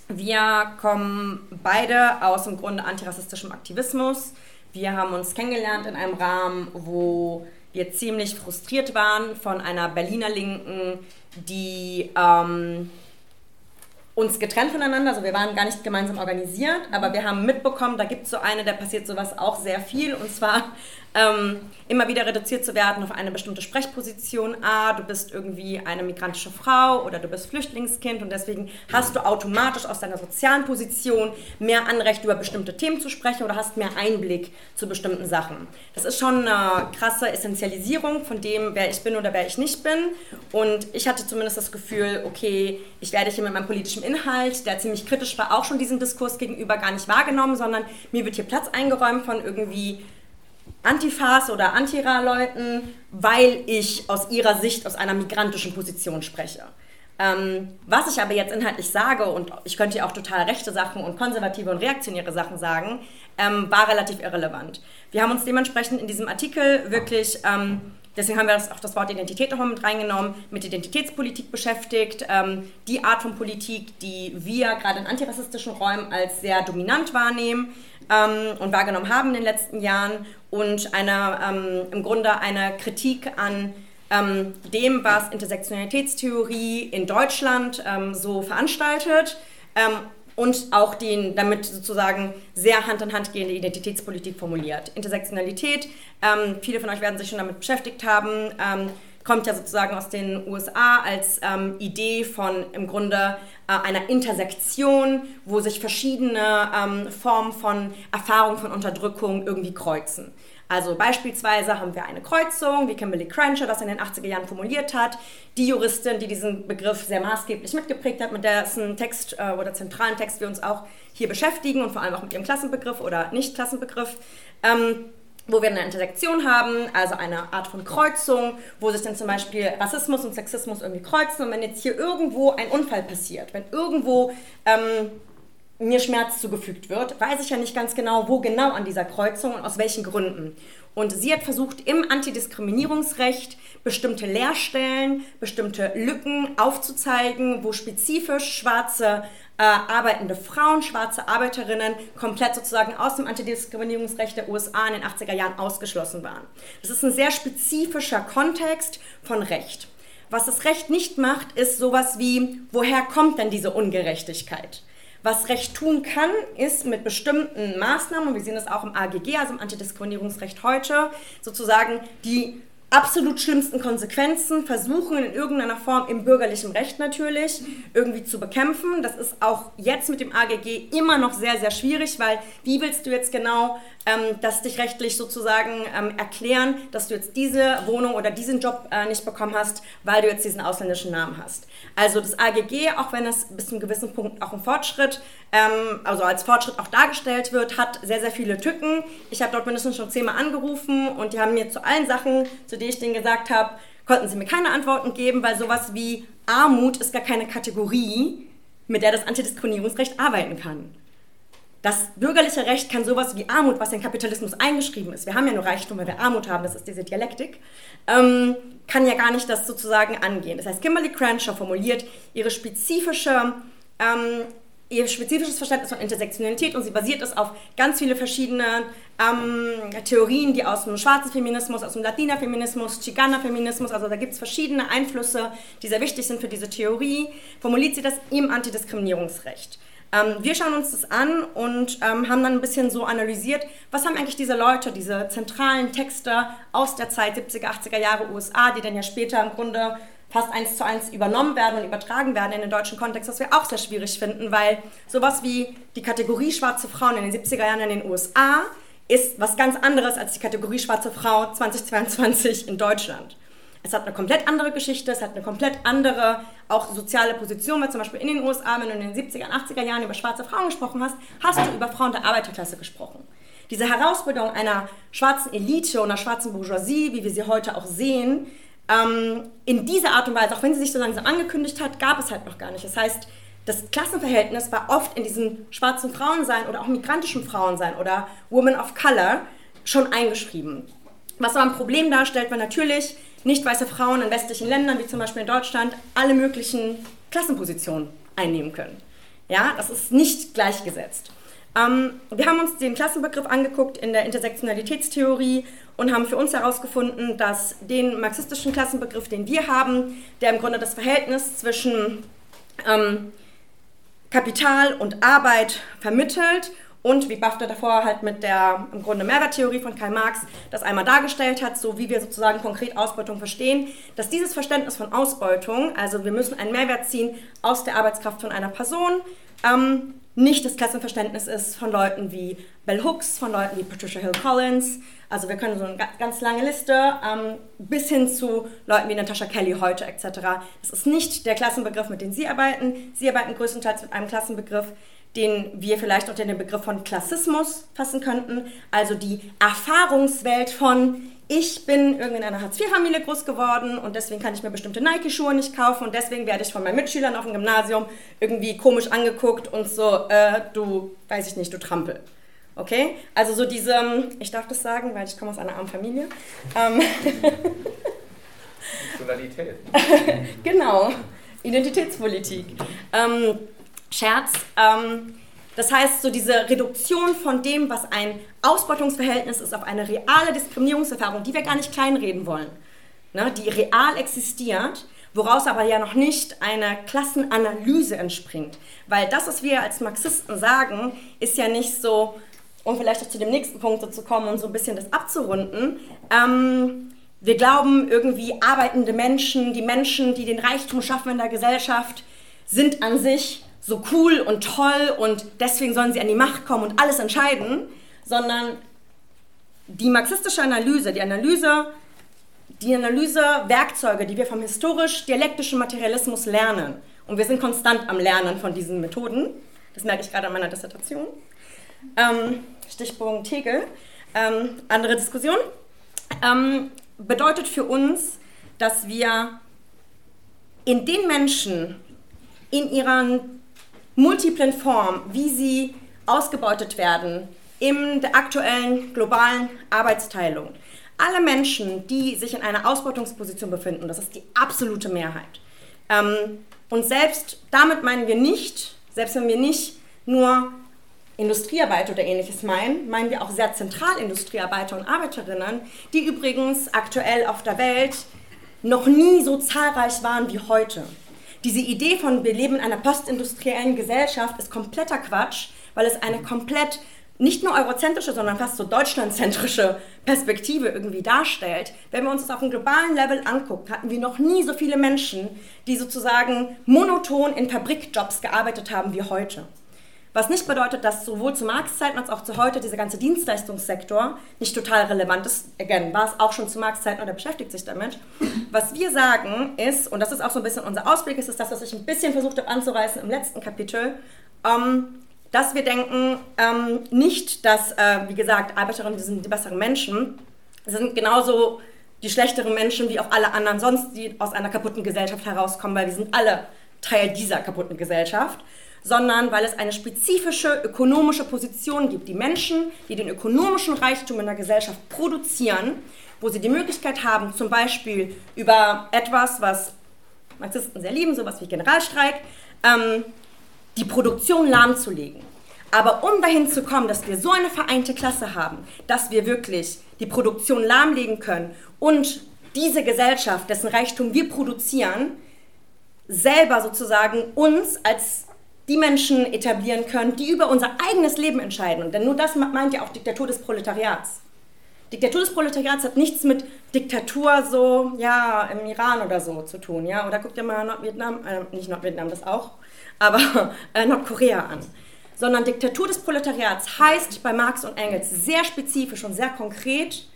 wir kommen beide aus im Grunde antirassistischem Aktivismus. Wir haben uns kennengelernt in einem Rahmen, wo wir ziemlich frustriert waren von einer Berliner Linken, die ähm, uns getrennt voneinander, also wir waren gar nicht gemeinsam organisiert, aber wir haben mitbekommen, da gibt es so eine, da passiert sowas auch sehr viel und zwar ähm, immer wieder reduziert zu werden auf eine bestimmte Sprechposition. Ah, du bist irgendwie eine migrantische Frau oder du bist Flüchtlingskind und deswegen hast du automatisch aus deiner sozialen Position mehr Anrecht, über bestimmte Themen zu sprechen oder hast mehr Einblick zu bestimmten Sachen. Das ist schon eine krasse Essentialisierung von dem, wer ich bin oder wer ich nicht bin. Und ich hatte zumindest das Gefühl, okay, ich werde hier mit meinem politischen Inhalt, der ziemlich kritisch war, auch schon diesem Diskurs gegenüber gar nicht wahrgenommen, sondern mir wird hier Platz eingeräumt von irgendwie Antifas oder Antira-Leuten, weil ich aus ihrer Sicht aus einer migrantischen Position spreche. Ähm, was ich aber jetzt inhaltlich sage, und ich könnte ja auch total rechte Sachen und konservative und reaktionäre Sachen sagen, ähm, war relativ irrelevant. Wir haben uns dementsprechend in diesem Artikel wirklich, ähm, deswegen haben wir das, auch das Wort Identität nochmal mit reingenommen, mit Identitätspolitik beschäftigt. Ähm, die Art von Politik, die wir gerade in antirassistischen Räumen als sehr dominant wahrnehmen ähm, und wahrgenommen haben in den letzten Jahren und eine, ähm, im Grunde eine Kritik an ähm, dem, was Intersektionalitätstheorie in Deutschland ähm, so veranstaltet ähm, und auch den damit sozusagen sehr Hand in Hand gehende Identitätspolitik formuliert. Intersektionalität, ähm, viele von euch werden sich schon damit beschäftigt haben, kommt ja sozusagen aus den USA als ähm, Idee von im Grunde äh, einer Intersektion, wo sich verschiedene ähm, Formen von Erfahrung von Unterdrückung irgendwie kreuzen. Also beispielsweise haben wir eine Kreuzung, wie Kimberly Crenshaw das in den 80er Jahren formuliert hat. Die Juristin, die diesen Begriff sehr maßgeblich mitgeprägt hat, mit dessen Text äh, oder zentralen Text wir uns auch hier beschäftigen und vor allem auch mit ihrem Klassenbegriff oder Nicht-Klassenbegriff. Ähm, wo wir eine Intersektion haben, also eine Art von Kreuzung, wo sich dann zum Beispiel Rassismus und Sexismus irgendwie kreuzen. Und wenn jetzt hier irgendwo ein Unfall passiert, wenn irgendwo ähm, mir Schmerz zugefügt wird, weiß ich ja nicht ganz genau, wo genau an dieser Kreuzung und aus welchen Gründen. Und sie hat versucht, im Antidiskriminierungsrecht bestimmte Leerstellen, bestimmte Lücken aufzuzeigen, wo spezifisch schwarze äh, arbeitende Frauen, schwarze Arbeiterinnen komplett sozusagen aus dem Antidiskriminierungsrecht der USA in den 80er Jahren ausgeschlossen waren. Das ist ein sehr spezifischer Kontext von Recht. Was das Recht nicht macht, ist sowas wie, woher kommt denn diese Ungerechtigkeit? Was Recht tun kann, ist mit bestimmten Maßnahmen, und wir sehen das auch im AGG, also im Antidiskriminierungsrecht heute, sozusagen die absolut schlimmsten Konsequenzen versuchen in irgendeiner Form im bürgerlichen Recht natürlich irgendwie zu bekämpfen. Das ist auch jetzt mit dem AGG immer noch sehr, sehr schwierig, weil wie willst du jetzt genau ähm, das dich rechtlich sozusagen ähm, erklären, dass du jetzt diese Wohnung oder diesen Job äh, nicht bekommen hast, weil du jetzt diesen ausländischen Namen hast. Also das AGG, auch wenn es bis zu einem gewissen Punkt auch ein Fortschritt, ähm, also als Fortschritt auch dargestellt wird, hat sehr, sehr viele Tücken. Ich habe dort mindestens schon zehnmal angerufen und die haben mir zu allen Sachen, zu denen ich denen gesagt habe, konnten sie mir keine Antworten geben, weil sowas wie Armut ist gar keine Kategorie, mit der das Antidiskriminierungsrecht arbeiten kann. Das bürgerliche Recht kann sowas wie Armut, was in Kapitalismus eingeschrieben ist, wir haben ja nur Reichtum, weil wir Armut haben, das ist diese Dialektik, ähm, kann ja gar nicht das sozusagen angehen. Das heißt, Kimberly Crenshaw formuliert ihre spezifische ähm, ihr spezifisches Verständnis von Intersektionalität und sie basiert es auf ganz viele verschiedene ähm, Theorien, die aus dem schwarzen Feminismus, aus dem Latina-Feminismus, Chicana-Feminismus, also da gibt es verschiedene Einflüsse, die sehr wichtig sind für diese Theorie, formuliert sie das im Antidiskriminierungsrecht. Ähm, wir schauen uns das an und ähm, haben dann ein bisschen so analysiert, was haben eigentlich diese Leute, diese zentralen Texte aus der Zeit 70er, 80er Jahre USA, die dann ja später im Grunde fast eins zu eins übernommen werden und übertragen werden in den deutschen Kontext, was wir auch sehr schwierig finden, weil sowas wie die Kategorie schwarze Frauen in den 70er Jahren in den USA ist was ganz anderes als die Kategorie schwarze Frau 2022 in Deutschland. Es hat eine komplett andere Geschichte, es hat eine komplett andere auch soziale Position, weil zum Beispiel in den USA, wenn du in den 70er, 80er Jahren über schwarze Frauen gesprochen hast, hast du über Frauen der Arbeiterklasse gesprochen. Diese Herausbildung einer schwarzen Elite und einer schwarzen Bourgeoisie, wie wir sie heute auch sehen, ähm, in dieser Art und Weise, auch wenn sie sich so langsam angekündigt hat, gab es halt noch gar nicht. Das heißt, das Klassenverhältnis war oft in diesem schwarzen Frauensein oder auch migrantischen Frauensein oder Woman of Color schon eingeschrieben. Was aber ein Problem darstellt, weil natürlich nicht weiße Frauen in westlichen Ländern, wie zum Beispiel in Deutschland, alle möglichen Klassenpositionen einnehmen können. Ja, das ist nicht gleichgesetzt. Ähm, wir haben uns den Klassenbegriff angeguckt in der Intersektionalitätstheorie und haben für uns herausgefunden, dass den marxistischen Klassenbegriff, den wir haben, der im Grunde das Verhältnis zwischen ähm, Kapital und Arbeit vermittelt und wie Bafta davor halt mit der im Grunde Mehrwerttheorie von Karl Marx das einmal dargestellt hat, so wie wir sozusagen konkret Ausbeutung verstehen, dass dieses Verständnis von Ausbeutung, also wir müssen einen Mehrwert ziehen aus der Arbeitskraft von einer Person, ähm, nicht das Klassenverständnis ist von Leuten wie Bell Hooks, von Leuten wie Patricia Hill Collins. Also wir können so eine ganz lange Liste ähm, bis hin zu Leuten wie Natasha Kelly heute etc. Das ist nicht der Klassenbegriff, mit dem Sie arbeiten. Sie arbeiten größtenteils mit einem Klassenbegriff, den wir vielleicht unter den Begriff von Klassismus fassen könnten. Also die Erfahrungswelt von ich bin irgendwie in einer Hartz-IV-Familie groß geworden und deswegen kann ich mir bestimmte Nike-Schuhe nicht kaufen und deswegen werde ich von meinen Mitschülern auf dem Gymnasium irgendwie komisch angeguckt und so, äh, du, weiß ich nicht, du Trampel. Okay? Also so diese, ich darf das sagen, weil ich komme aus einer armen Familie. Ähm, genau, Identitätspolitik. Ähm, Scherz. Ähm, das heißt, so diese Reduktion von dem, was ein Ausbeutungsverhältnis ist, auf eine reale Diskriminierungserfahrung, die wir gar nicht kleinreden wollen, ne, die real existiert, woraus aber ja noch nicht eine Klassenanalyse entspringt. Weil das, was wir als Marxisten sagen, ist ja nicht so, um vielleicht auch zu dem nächsten Punkt so zu kommen und so ein bisschen das abzurunden, ähm, wir glauben irgendwie arbeitende Menschen, die Menschen, die den Reichtum schaffen in der Gesellschaft, sind an sich so cool und toll und deswegen sollen sie an die Macht kommen und alles entscheiden, sondern die marxistische Analyse, die Analyse, die Analysewerkzeuge, die wir vom historisch-dialektischen Materialismus lernen, und wir sind konstant am Lernen von diesen Methoden, das merke ich gerade an meiner Dissertation, ähm, Stichpunkt Tegel, ähm, andere Diskussion, ähm, bedeutet für uns, dass wir in den Menschen, in ihren multiplen Form, wie sie ausgebeutet werden in der aktuellen globalen Arbeitsteilung. Alle Menschen, die sich in einer Ausbeutungsposition befinden, das ist die absolute Mehrheit. Ähm, und selbst damit meinen wir nicht, selbst wenn wir nicht nur Industriearbeiter oder ähnliches meinen, meinen wir auch sehr zentral Industriearbeiter und Arbeiterinnen, die übrigens aktuell auf der Welt noch nie so zahlreich waren wie heute. Diese Idee von, wir leben in einer postindustriellen Gesellschaft, ist kompletter Quatsch, weil es eine komplett nicht nur eurozentrische, sondern fast so deutschlandzentrische Perspektive irgendwie darstellt. Wenn wir uns das auf einem globalen Level angucken, hatten wir noch nie so viele Menschen, die sozusagen monoton in Fabrikjobs gearbeitet haben wie heute. Was nicht bedeutet, dass sowohl zu Marx-Zeiten als auch zu heute dieser ganze Dienstleistungssektor nicht total relevant ist. Again, war es auch schon zu Marx-Zeiten oder beschäftigt sich damit. Was wir sagen ist, und das ist auch so ein bisschen unser Ausblick, ist, ist das, was ich ein bisschen versucht habe anzureißen im letzten Kapitel, ähm, dass wir denken, ähm, nicht, dass, äh, wie gesagt, Arbeiterinnen sind die besseren Menschen, sind genauso die schlechteren Menschen wie auch alle anderen sonst, die aus einer kaputten Gesellschaft herauskommen, weil wir sind alle Teil dieser kaputten Gesellschaft sondern weil es eine spezifische ökonomische Position gibt. Die Menschen, die den ökonomischen Reichtum in der Gesellschaft produzieren, wo sie die Möglichkeit haben, zum Beispiel über etwas, was Marxisten sehr lieben, sowas wie Generalstreik, ähm, die Produktion lahmzulegen. Aber um dahin zu kommen, dass wir so eine vereinte Klasse haben, dass wir wirklich die Produktion lahmlegen können und diese Gesellschaft, dessen Reichtum wir produzieren, selber sozusagen uns als die Menschen etablieren können, die über unser eigenes Leben entscheiden. Denn nur das meint ja auch Diktatur des Proletariats. Diktatur des Proletariats hat nichts mit Diktatur so, ja, im Iran oder so zu tun, ja. Oder guckt ihr mal Nordvietnam, äh, nicht Nordvietnam, das auch, aber äh, Nordkorea an. Sondern Diktatur des Proletariats heißt bei Marx und Engels sehr spezifisch und sehr konkret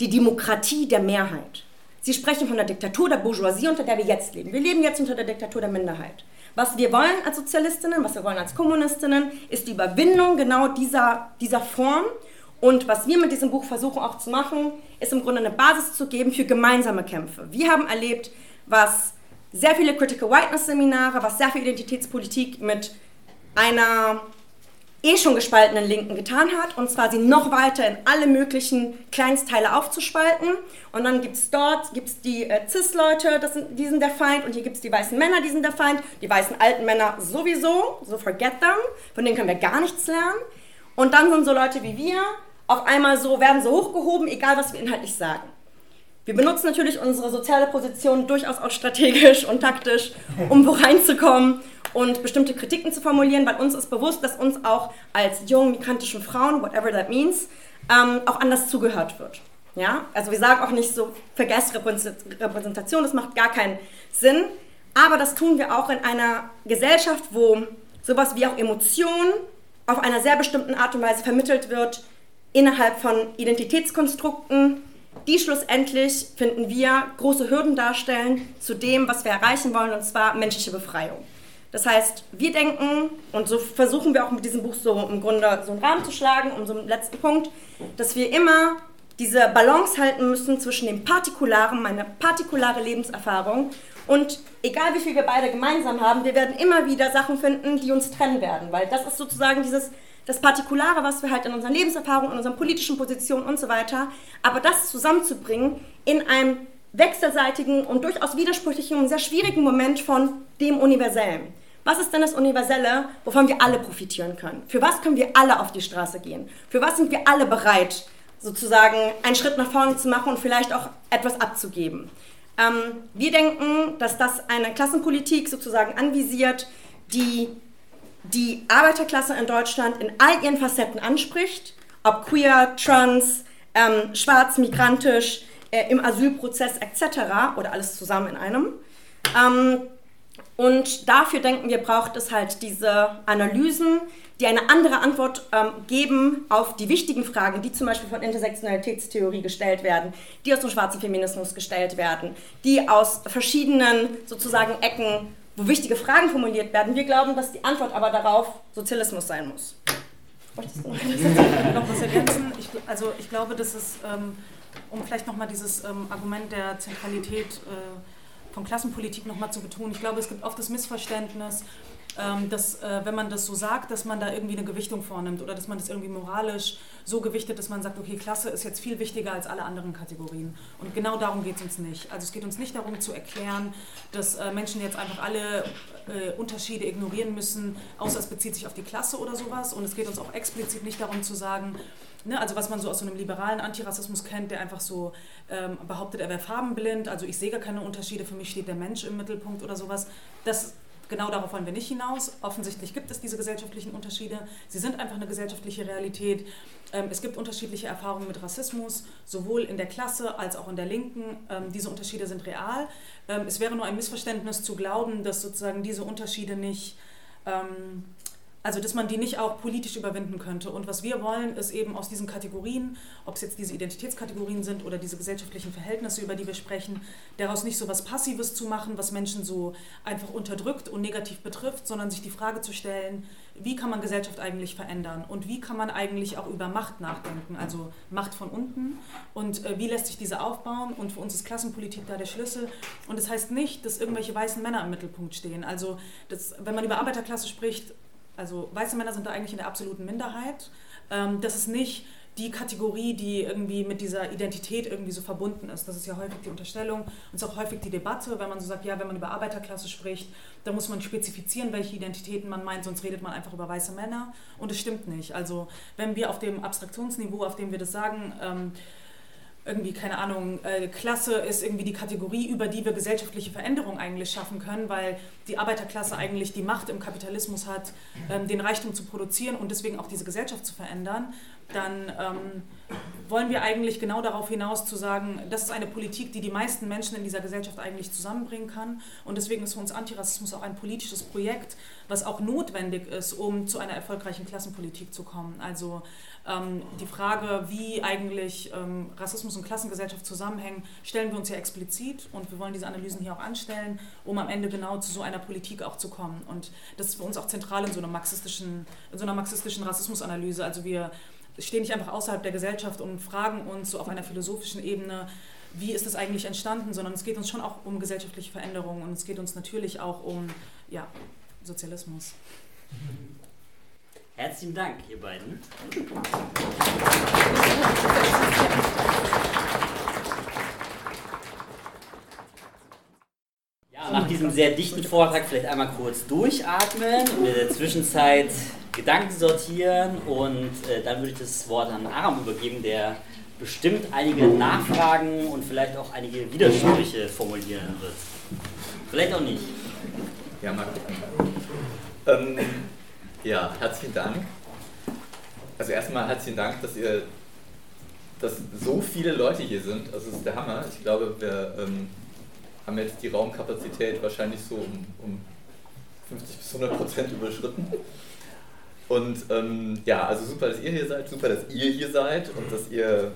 die Demokratie der Mehrheit. Sie sprechen von der Diktatur der Bourgeoisie, unter der wir jetzt leben. Wir leben jetzt unter der Diktatur der Minderheit. Was wir wollen als Sozialistinnen, was wir wollen als Kommunistinnen, ist die Überwindung genau dieser, dieser Form. Und was wir mit diesem Buch versuchen auch zu machen, ist im Grunde eine Basis zu geben für gemeinsame Kämpfe. Wir haben erlebt, was sehr viele Critical Whiteness Seminare, was sehr viel Identitätspolitik mit einer eh schon gespaltenen Linken getan hat, und zwar sie noch weiter in alle möglichen Kleinstteile aufzuspalten. Und dann gibt es dort gibt's die äh, Cis-Leute, die sind der Feind, und hier gibt es die weißen Männer, die sind der Feind, die weißen alten Männer sowieso, so forget them, von denen können wir gar nichts lernen. Und dann sind so Leute wie wir auf einmal so, werden so hochgehoben, egal was wir inhaltlich sagen. Wir benutzen natürlich unsere soziale Position durchaus auch strategisch und taktisch, um wo reinzukommen und bestimmte Kritiken zu formulieren, weil uns ist bewusst, dass uns auch als jungen migrantischen Frauen, whatever that means, ähm, auch anders zugehört wird. Ja? Also wir sagen auch nicht so, vergesst Repräsentation, das macht gar keinen Sinn. Aber das tun wir auch in einer Gesellschaft, wo sowas wie auch Emotionen auf einer sehr bestimmten Art und Weise vermittelt wird, innerhalb von Identitätskonstrukten, die schlussendlich, finden wir, große Hürden darstellen zu dem, was wir erreichen wollen, und zwar menschliche Befreiung. Das heißt, wir denken, und so versuchen wir auch mit diesem Buch so im Grunde so einen Rahmen zu schlagen, um so einen letzten Punkt, dass wir immer diese Balance halten müssen zwischen dem Partikularen, meine partikulare Lebenserfahrung und egal wie viel wir beide gemeinsam haben, wir werden immer wieder Sachen finden, die uns trennen werden, weil das ist sozusagen dieses das Partikulare, was wir halt in unseren Lebenserfahrungen, in unseren politischen Positionen und so weiter, aber das zusammenzubringen in einem wechselseitigen und durchaus widersprüchlichen und sehr schwierigen Moment von dem Universellen. Was ist denn das Universelle, wovon wir alle profitieren können? Für was können wir alle auf die Straße gehen? Für was sind wir alle bereit, sozusagen einen Schritt nach vorne zu machen und vielleicht auch etwas abzugeben? Ähm, wir denken, dass das eine Klassenpolitik sozusagen anvisiert, die die Arbeiterklasse in Deutschland in all ihren Facetten anspricht, ob queer, trans, ähm, schwarz, migrantisch, äh, im Asylprozess etc. oder alles zusammen in einem. Ähm, und dafür denken wir, braucht es halt diese Analysen, die eine andere Antwort ähm, geben auf die wichtigen Fragen, die zum Beispiel von Intersektionalitätstheorie gestellt werden, die aus dem schwarzen Feminismus gestellt werden, die aus verschiedenen sozusagen Ecken, wo wichtige Fragen formuliert werden. Wir glauben, dass die Antwort aber darauf Sozialismus sein muss. Möchtest du noch was ergänzen? Ich, also ich glaube, dass es, ähm, um vielleicht nochmal dieses ähm, Argument der Zentralität äh, von Klassenpolitik nochmal zu betonen. Ich glaube, es gibt oft das Missverständnis, ähm, dass äh, wenn man das so sagt, dass man da irgendwie eine Gewichtung vornimmt oder dass man das irgendwie moralisch so gewichtet, dass man sagt, okay, Klasse ist jetzt viel wichtiger als alle anderen Kategorien. Und genau darum geht es uns nicht. Also es geht uns nicht darum zu erklären, dass äh, Menschen jetzt einfach alle äh, Unterschiede ignorieren müssen, außer es bezieht sich auf die Klasse oder sowas. Und es geht uns auch explizit nicht darum zu sagen, Ne, also was man so aus so einem liberalen Antirassismus kennt, der einfach so ähm, behauptet, er wäre farbenblind, also ich sehe gar keine Unterschiede, für mich steht der Mensch im Mittelpunkt oder sowas. Das, genau darauf wollen wir nicht hinaus. Offensichtlich gibt es diese gesellschaftlichen Unterschiede. Sie sind einfach eine gesellschaftliche Realität. Ähm, es gibt unterschiedliche Erfahrungen mit Rassismus, sowohl in der Klasse als auch in der Linken. Ähm, diese Unterschiede sind real. Ähm, es wäre nur ein Missverständnis zu glauben, dass sozusagen diese Unterschiede nicht also, dass man die nicht auch politisch überwinden könnte. Und was wir wollen, ist eben aus diesen Kategorien, ob es jetzt diese Identitätskategorien sind oder diese gesellschaftlichen Verhältnisse, über die wir sprechen, daraus nicht so was Passives zu machen, was Menschen so einfach unterdrückt und negativ betrifft, sondern sich die Frage zu stellen, wie kann man Gesellschaft eigentlich verändern? Und wie kann man eigentlich auch über Macht nachdenken, also Macht von unten. Und äh, wie lässt sich diese aufbauen? Und für uns ist Klassenpolitik da der Schlüssel. Und das heißt nicht, dass irgendwelche weißen Männer im Mittelpunkt stehen. Also das, wenn man über Arbeiterklasse spricht, also weiße Männer sind da eigentlich in der absoluten Minderheit. Ähm, das ist nicht die Kategorie, die irgendwie mit dieser Identität irgendwie so verbunden ist. Das ist ja häufig die Unterstellung und ist auch häufig die Debatte, wenn man so sagt, ja, wenn man über Arbeiterklasse spricht, dann muss man spezifizieren, welche Identitäten man meint, sonst redet man einfach über weiße Männer und es stimmt nicht. Also wenn wir auf dem Abstraktionsniveau, auf dem wir das sagen, ähm, irgendwie, keine Ahnung, äh, Klasse ist irgendwie die Kategorie, über die wir gesellschaftliche Veränderung eigentlich schaffen können, weil die Arbeiterklasse eigentlich die Macht im Kapitalismus hat, ähm, den Reichtum zu produzieren und deswegen auch diese Gesellschaft zu verändern dann ähm, wollen wir eigentlich genau darauf hinaus zu sagen, das ist eine Politik, die die meisten Menschen in dieser Gesellschaft eigentlich zusammenbringen kann. Und deswegen ist für uns Antirassismus auch ein politisches Projekt, was auch notwendig ist, um zu einer erfolgreichen Klassenpolitik zu kommen. Also ähm, die Frage, wie eigentlich ähm, Rassismus und Klassengesellschaft zusammenhängen, stellen wir uns ja explizit und wir wollen diese Analysen hier auch anstellen, um am Ende genau zu so einer Politik auch zu kommen. Und das ist für uns auch zentral in so einer marxistischen, in so einer marxistischen Rassismusanalyse. Also wir stehen nicht einfach außerhalb der Gesellschaft und fragen uns so auf einer philosophischen Ebene, wie ist das eigentlich entstanden, sondern es geht uns schon auch um gesellschaftliche Veränderungen und es geht uns natürlich auch um ja, Sozialismus. Herzlichen Dank, ihr beiden. Ja, nach diesem sehr dichten Vortrag vielleicht einmal kurz durchatmen und in der Zwischenzeit Gedanken sortieren und äh, dann würde ich das Wort an Aram übergeben, der bestimmt einige Nachfragen und vielleicht auch einige Widersprüche formulieren wird. Vielleicht auch nicht. Ja, Marco. Ähm, ja, herzlichen Dank. Also erstmal herzlichen Dank, dass ihr, dass so viele Leute hier sind. Also es ist der Hammer. Ich glaube, wir ähm, haben jetzt die Raumkapazität wahrscheinlich so um, um 50 bis 100 Prozent überschritten. Und ähm, ja, also super, dass ihr hier seid, super, dass ihr hier seid und dass ihr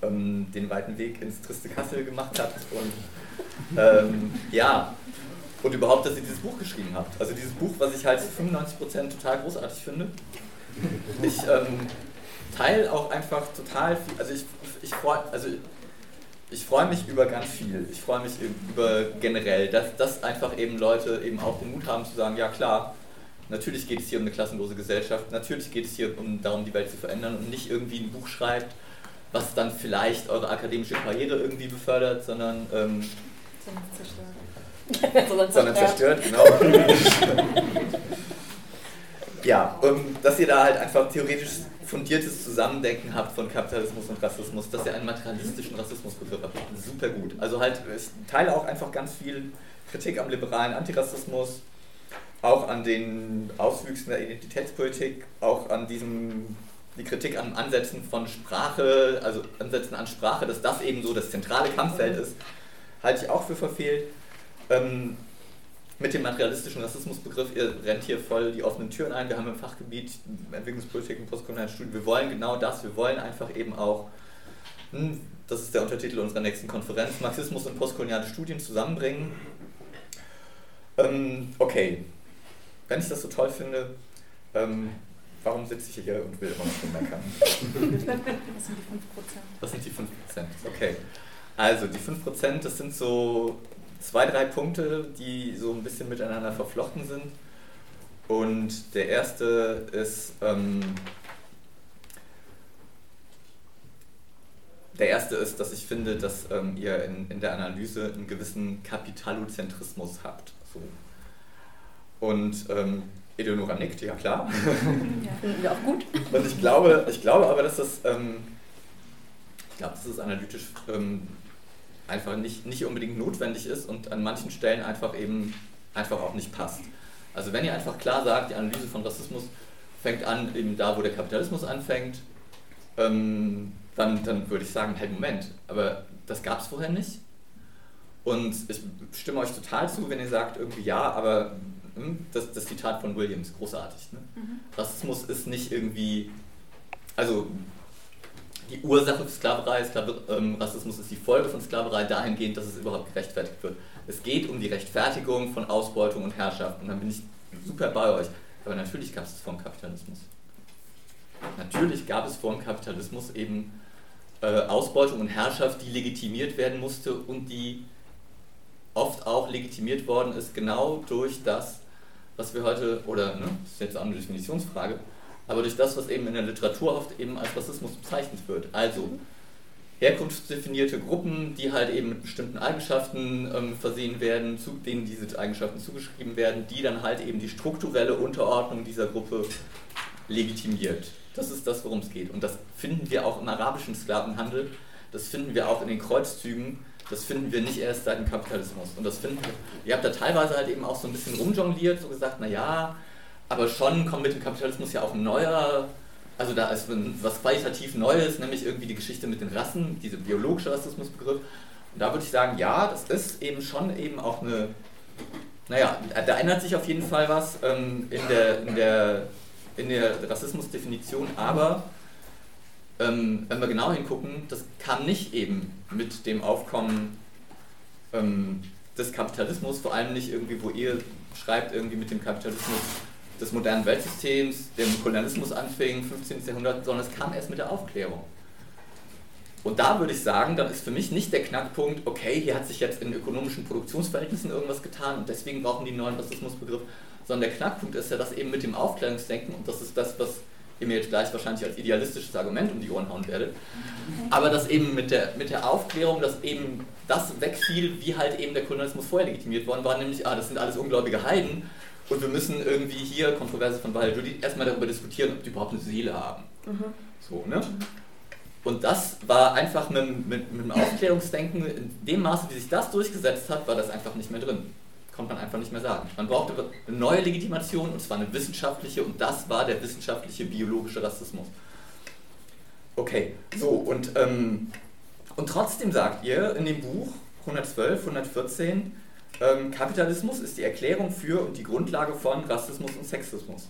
ähm, den weiten Weg ins triste Kassel gemacht habt. Und ähm, ja, und überhaupt, dass ihr dieses Buch geschrieben habt. Also dieses Buch, was ich halt 95% total großartig finde. Ich ähm, teile auch einfach total viel, also ich, ich freue also ich mich über ganz viel. Ich freue mich über generell, dass, dass einfach eben Leute eben auch den Mut haben zu sagen, ja klar, Natürlich geht es hier um eine klassenlose Gesellschaft, natürlich geht es hier um darum, die Welt zu verändern und nicht irgendwie ein Buch schreibt, was dann vielleicht eure akademische Karriere irgendwie befördert, sondern, ähm, zerstört. sondern zerstört, genau. ja, um, dass ihr da halt einfach theoretisch fundiertes Zusammendenken habt von Kapitalismus und Rassismus, dass ihr einen materialistischen Rassismusbegriff habt. Super gut. Also halt, ich teile auch einfach ganz viel Kritik am liberalen Antirassismus, auch an den Auswüchsen der Identitätspolitik, auch an diesem, die Kritik an Ansätzen von Sprache, also Ansätzen an Sprache, dass das eben so das zentrale Kampffeld ist, halte ich auch für verfehlt. Ähm, mit dem materialistischen Rassismusbegriff, ihr rennt hier voll die offenen Türen ein. Wir haben im Fachgebiet Entwicklungspolitik und postkolonialen Studien, wir wollen genau das, wir wollen einfach eben auch, hm, das ist der Untertitel unserer nächsten Konferenz, Marxismus und postkoloniale Studien zusammenbringen. Ähm, okay, wenn ich das so toll finde, ähm, warum sitze ich hier und will immer noch meckern? Was sind die 5%? Was sind die 5%? Okay. Also die 5%, das sind so zwei, drei Punkte, die so ein bisschen miteinander verflochten sind. Und der erste ist, ähm, der erste ist, dass ich finde, dass ähm, ihr in, in der Analyse einen gewissen Kapitalozentrismus habt. So und ähm, Eleonora nickt, ja klar. Ja, finden wir auch gut. Und ich glaube, ich glaube aber, dass das, ähm, ich glaube, dass das analytisch ähm, einfach nicht, nicht unbedingt notwendig ist und an manchen Stellen einfach eben einfach auch nicht passt. Also wenn ihr einfach klar sagt, die Analyse von Rassismus fängt an eben da, wo der Kapitalismus anfängt, ähm, dann, dann würde ich sagen, halt Moment, aber das gab es vorher nicht. Und ich stimme euch total zu, wenn ihr sagt, irgendwie ja, aber das, das Zitat von Williams, großartig. Ne? Mhm. Rassismus ist nicht irgendwie, also die Ursache für Sklaverei, Sklaver, ähm, Rassismus ist die Folge von Sklaverei dahingehend, dass es überhaupt gerechtfertigt wird. Es geht um die Rechtfertigung von Ausbeutung und Herrschaft und dann bin ich super bei euch. Aber natürlich gab es es vor dem Kapitalismus. Natürlich gab es vor dem Kapitalismus eben äh, Ausbeutung und Herrschaft, die legitimiert werden musste und die oft auch legitimiert worden ist, genau durch das, was wir heute, oder ne, das ist jetzt auch eine Definitionsfrage, aber durch das, was eben in der Literatur oft eben als Rassismus bezeichnet wird. Also herkunftsdefinierte Gruppen, die halt eben mit bestimmten Eigenschaften ähm, versehen werden, zu denen diese Eigenschaften zugeschrieben werden, die dann halt eben die strukturelle Unterordnung dieser Gruppe legitimiert. Das ist das, worum es geht. Und das finden wir auch im arabischen Sklavenhandel, das finden wir auch in den Kreuzzügen, das finden wir nicht erst seit dem Kapitalismus. Und das finden wir, ihr habt da teilweise halt eben auch so ein bisschen rumjongliert, so gesagt, naja, aber schon kommt mit dem Kapitalismus ja auch ein neuer, also da ist was qualitativ Neues, nämlich irgendwie die Geschichte mit den Rassen, dieser biologische Rassismusbegriff. Und da würde ich sagen, ja, das ist eben schon eben auch eine, naja, da ändert sich auf jeden Fall was ähm, in, der, in, der, in der Rassismusdefinition, aber ähm, wenn wir genau hingucken, das kam nicht eben mit dem Aufkommen ähm, des Kapitalismus, vor allem nicht irgendwie, wo ihr schreibt, irgendwie mit dem Kapitalismus des modernen Weltsystems, dem Kolonialismus anfing, 15. Jahrhundert, sondern es kam erst mit der Aufklärung. Und da würde ich sagen, dann ist für mich nicht der Knackpunkt, okay, hier hat sich jetzt in ökonomischen Produktionsverhältnissen irgendwas getan und deswegen brauchen die einen neuen Rassismusbegriff, sondern der Knackpunkt ist ja, dass eben mit dem Aufklärungsdenken, und das ist das, was ihr mir jetzt gleich wahrscheinlich als idealistisches Argument um die Ohren hauen werdet, aber dass eben mit der, mit der Aufklärung, dass eben das wegfiel, wie halt eben der Kolonialismus vorher legitimiert worden war, nämlich, ah, das sind alles ungläubige Heiden, und wir müssen irgendwie hier, Kontroverse von Valladolid, erstmal darüber diskutieren, ob die überhaupt eine Seele haben. Mhm. So, ne? Und das war einfach mit, mit, mit dem Aufklärungsdenken, in dem Maße, wie sich das durchgesetzt hat, war das einfach nicht mehr drin. Konnte man einfach nicht mehr sagen. Man brauchte eine neue Legitimation und zwar eine wissenschaftliche und das war der wissenschaftliche biologische Rassismus. Okay, so und, ähm, und trotzdem sagt ihr in dem Buch 112, 114, ähm, Kapitalismus ist die Erklärung für und die Grundlage von Rassismus und Sexismus.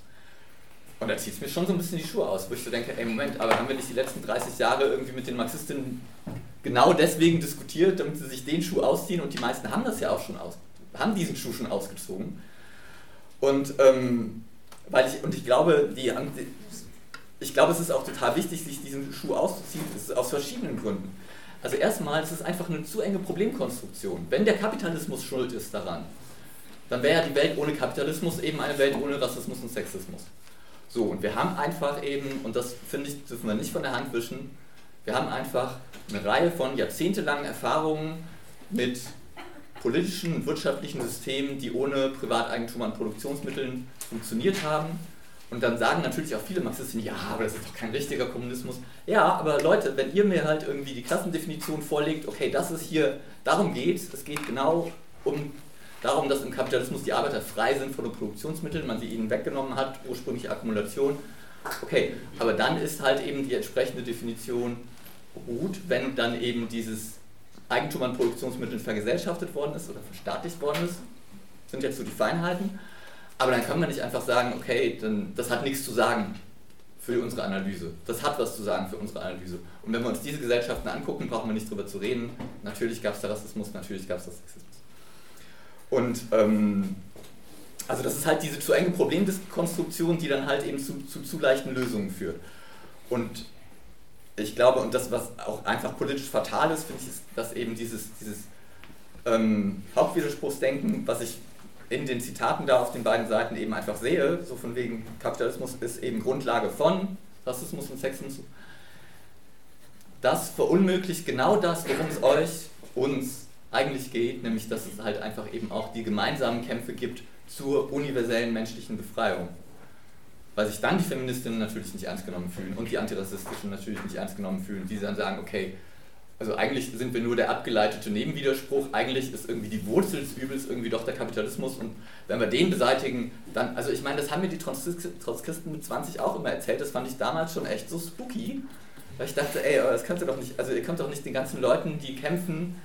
Und da zieht es mir schon so ein bisschen die Schuhe aus, wo ich so denke, ey Moment, aber haben wir nicht die letzten 30 Jahre irgendwie mit den Marxistinnen genau deswegen diskutiert, damit sie sich den Schuh ausziehen und die meisten haben das ja auch schon aus, haben diesen Schuh schon ausgezogen. Und ähm, weil ich, und ich glaube, die, ich glaube, es ist auch total wichtig, sich diesen Schuh auszuziehen, aus verschiedenen Gründen. Also erstmal, es ist einfach eine zu enge Problemkonstruktion. Wenn der Kapitalismus schuld ist daran, dann wäre ja die Welt ohne Kapitalismus eben eine Welt ohne Rassismus und Sexismus. So, und wir haben einfach eben, und das finde ich, dürfen wir nicht von der Hand wischen, wir haben einfach eine Reihe von jahrzehntelangen Erfahrungen mit politischen und wirtschaftlichen Systemen, die ohne Privateigentum an Produktionsmitteln funktioniert haben und dann sagen natürlich auch viele Marxisten, ja, aber das ist doch kein richtiger Kommunismus. Ja, aber Leute, wenn ihr mir halt irgendwie die Klassendefinition vorlegt, okay, das ist hier, darum geht es, es geht genau um darum, dass im Kapitalismus die Arbeiter frei sind von den Produktionsmitteln, man sie ihnen weggenommen hat, ursprüngliche Akkumulation. Okay, aber dann ist halt eben die entsprechende Definition gut, wenn dann eben dieses Eigentum an Produktionsmitteln vergesellschaftet worden ist oder verstaatlicht worden ist. Sind jetzt so die Feinheiten. Aber dann kann man nicht einfach sagen, okay, dann, das hat nichts zu sagen für unsere Analyse. Das hat was zu sagen für unsere Analyse. Und wenn wir uns diese Gesellschaften angucken, brauchen wir nicht drüber zu reden. Natürlich gab es da Rassismus, natürlich gab es da Sexismus. Und ähm, also das ist halt diese zu enge Problemkonstruktion, die dann halt eben zu, zu zu leichten Lösungen führt. Und ich glaube, und das, was auch einfach politisch fatal ist, finde ich, ist, dass eben dieses, dieses ähm, Hauptwiderspruchsdenken, was ich in den Zitaten da auf den beiden Seiten eben einfach sehe, so von wegen Kapitalismus ist eben Grundlage von Rassismus und Sexismus, das verunmöglicht genau das, worum es euch, uns eigentlich geht, nämlich dass es halt einfach eben auch die gemeinsamen Kämpfe gibt zur universellen menschlichen Befreiung. Weil sich dann die Feministinnen natürlich nicht ernst genommen fühlen und die Antirassistischen natürlich nicht ernst genommen fühlen, die dann sagen, okay, also eigentlich sind wir nur der abgeleitete Nebenwiderspruch, eigentlich ist irgendwie die Wurzel des Übels irgendwie doch der Kapitalismus und wenn wir den beseitigen, dann, also ich meine, das haben mir die Trotzkisten mit 20 auch immer erzählt, das fand ich damals schon echt so spooky, weil ich dachte, ey, das könnt ihr doch nicht, also ihr könnt doch nicht den ganzen Leuten, die kämpfen,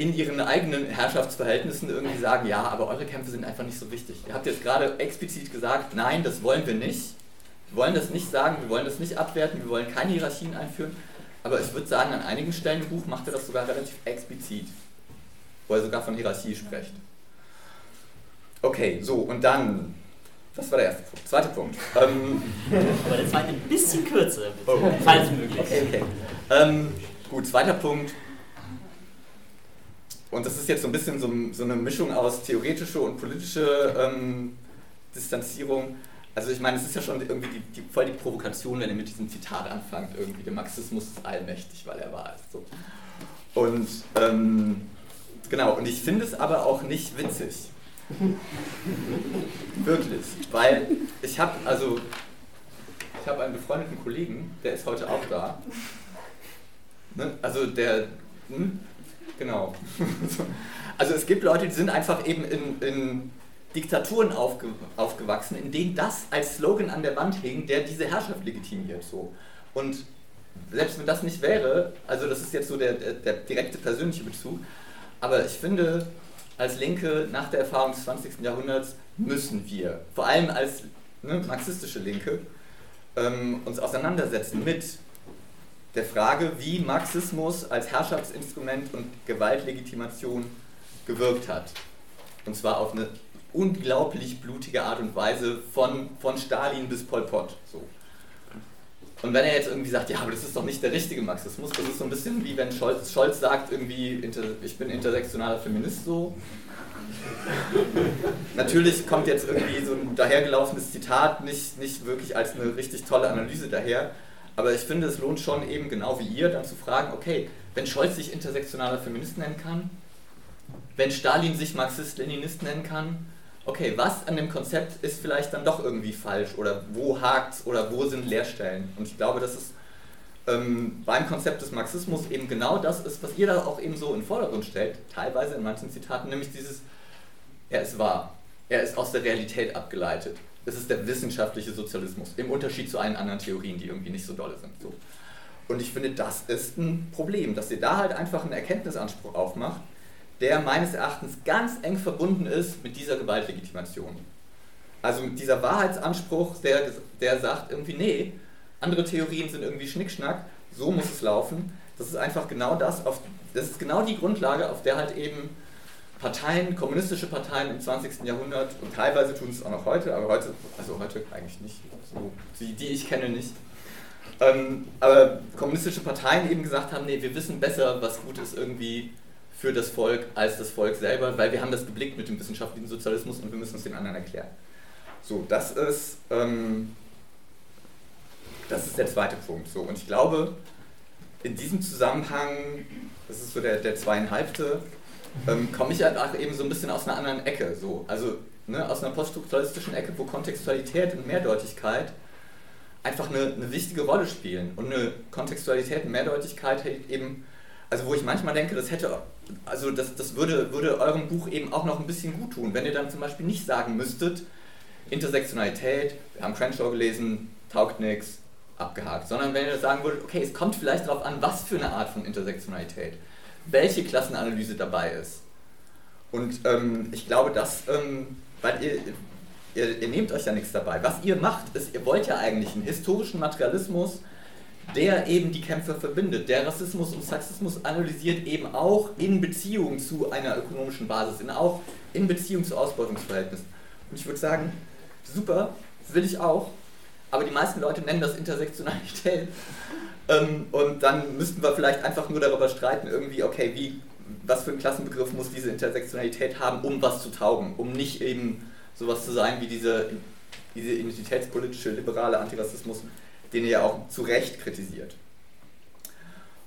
in ihren eigenen Herrschaftsverhältnissen irgendwie sagen, ja, aber eure Kämpfe sind einfach nicht so wichtig. Ihr habt jetzt gerade explizit gesagt, nein, das wollen wir nicht. Wir wollen das nicht sagen, wir wollen das nicht abwerten, wir wollen keine Hierarchien einführen. Aber ich würde sagen, an einigen Stellen im Buch macht er das sogar relativ explizit, wo er sogar von Hierarchie spricht. Okay, so, und dann, das war der erste Punkt. Zweiter Punkt. Ähm, Aber der zweite ein bisschen kürzer, bitte, oh. falls möglich. Okay, okay. Ähm, gut, zweiter Punkt. Und das ist jetzt so ein bisschen so, so eine Mischung aus theoretische und politische ähm, Distanzierung. also ich meine, es ist ja schon irgendwie die, die, voll die Provokation, wenn ihr mit diesem Zitat anfangt, irgendwie, der Marxismus ist allmächtig, weil er wahr ist. So. Und ähm, genau, und ich finde es aber auch nicht witzig. Wirklich, weil ich habe also ich habe einen befreundeten Kollegen, der ist heute auch da. Ne? Also der, hm? Genau. Also es gibt Leute, die sind einfach eben in, in Diktaturen aufge, aufgewachsen, in denen das als Slogan an der Wand hing, der diese Herrschaft legitimiert. So. Und selbst wenn das nicht wäre, also das ist jetzt so der, der, der direkte persönliche Bezug, aber ich finde, als Linke nach der Erfahrung des 20. Jahrhunderts müssen wir, vor allem als ne, marxistische Linke, ähm, uns auseinandersetzen mit der Frage, wie Marxismus als Herrschaftsinstrument und Gewaltlegitimation gewirkt hat. Und zwar auf eine unglaublich blutige Art und Weise von, von Stalin bis Pol Pot. So. Und wenn er jetzt irgendwie sagt, ja, aber das ist doch nicht der richtige Marxismus, das ist so ein bisschen wie wenn Scholz, Scholz sagt, irgendwie, ich bin intersektionaler Feminist so. Natürlich kommt jetzt irgendwie so ein dahergelaufenes Zitat nicht, nicht wirklich als eine richtig tolle Analyse daher, aber ich finde, es lohnt schon eben genau wie ihr dann zu fragen, okay, wenn Scholz sich intersektionaler Feminist nennen kann, wenn Stalin sich Marxist-Leninist nennen kann, okay, was an dem Konzept ist vielleicht dann doch irgendwie falsch oder wo hakt oder wo sind Leerstellen? Und ich glaube, dass es ähm, beim Konzept des Marxismus eben genau das ist, was ihr da auch eben so in den Vordergrund stellt, teilweise in manchen Zitaten, nämlich dieses, er ist wahr, er ist aus der Realität abgeleitet. Es ist der wissenschaftliche Sozialismus, im Unterschied zu allen anderen Theorien, die irgendwie nicht so dolle sind. So. Und ich finde, das ist ein Problem, dass ihr da halt einfach einen Erkenntnisanspruch aufmacht, der meines Erachtens ganz eng verbunden ist mit dieser Gewaltlegitimation. Also mit dieser Wahrheitsanspruch, der, der sagt irgendwie, nee, andere Theorien sind irgendwie Schnickschnack, so muss es laufen. Das ist einfach genau das, auf, das ist genau die Grundlage, auf der halt eben Parteien, kommunistische Parteien im 20. Jahrhundert und teilweise tun es auch noch heute, aber heute, also heute eigentlich nicht, so, die, die ich kenne nicht. Ähm, aber kommunistische Parteien eben gesagt haben, nee, wir wissen besser, was gut ist irgendwie für das Volk als das Volk selber, weil wir haben das geblickt mit dem wissenschaftlichen Sozialismus und wir müssen es den anderen erklären. So, das ist, ähm, das ist der zweite Punkt. So, und ich glaube, in diesem Zusammenhang, das ist so der, der zweieinhalbte, ähm, komme ich halt auch eben so ein bisschen aus einer anderen Ecke. So. Also ne, aus einer poststrukturalistischen Ecke, wo Kontextualität und Mehrdeutigkeit einfach eine, eine wichtige Rolle spielen. Und eine Kontextualität und Mehrdeutigkeit hält eben, also wo ich manchmal denke, das hätte also das, das würde, würde eurem Buch eben auch noch ein bisschen gut tun, wenn ihr dann zum Beispiel nicht sagen müsstet, Intersektionalität, wir haben Crenshaw gelesen, taugt nichts, abgehakt, sondern wenn ihr sagen würdet, okay, es kommt vielleicht darauf an, was für eine Art von Intersektionalität, welche Klassenanalyse dabei ist. Und ähm, ich glaube, dass, ähm, weil ihr, ihr, ihr nehmt euch ja nichts dabei. Was ihr macht, ist, ihr wollt ja eigentlich einen historischen Materialismus, der eben die Kämpfer verbindet. Der Rassismus und Sexismus analysiert eben auch in Beziehung zu einer ökonomischen Basis, in, auch in Beziehung zu Ausbeutungsverhältnissen. Und ich würde sagen, super, will ich auch, aber die meisten Leute nennen das Intersektionalität. Ähm, und dann müssten wir vielleicht einfach nur darüber streiten, irgendwie, okay, wie, was für einen Klassenbegriff muss diese Intersektionalität haben, um was zu taugen, um nicht eben sowas zu sein wie diese, diese identitätspolitische liberale Antirassismus, den ihr ja auch zu Recht kritisiert.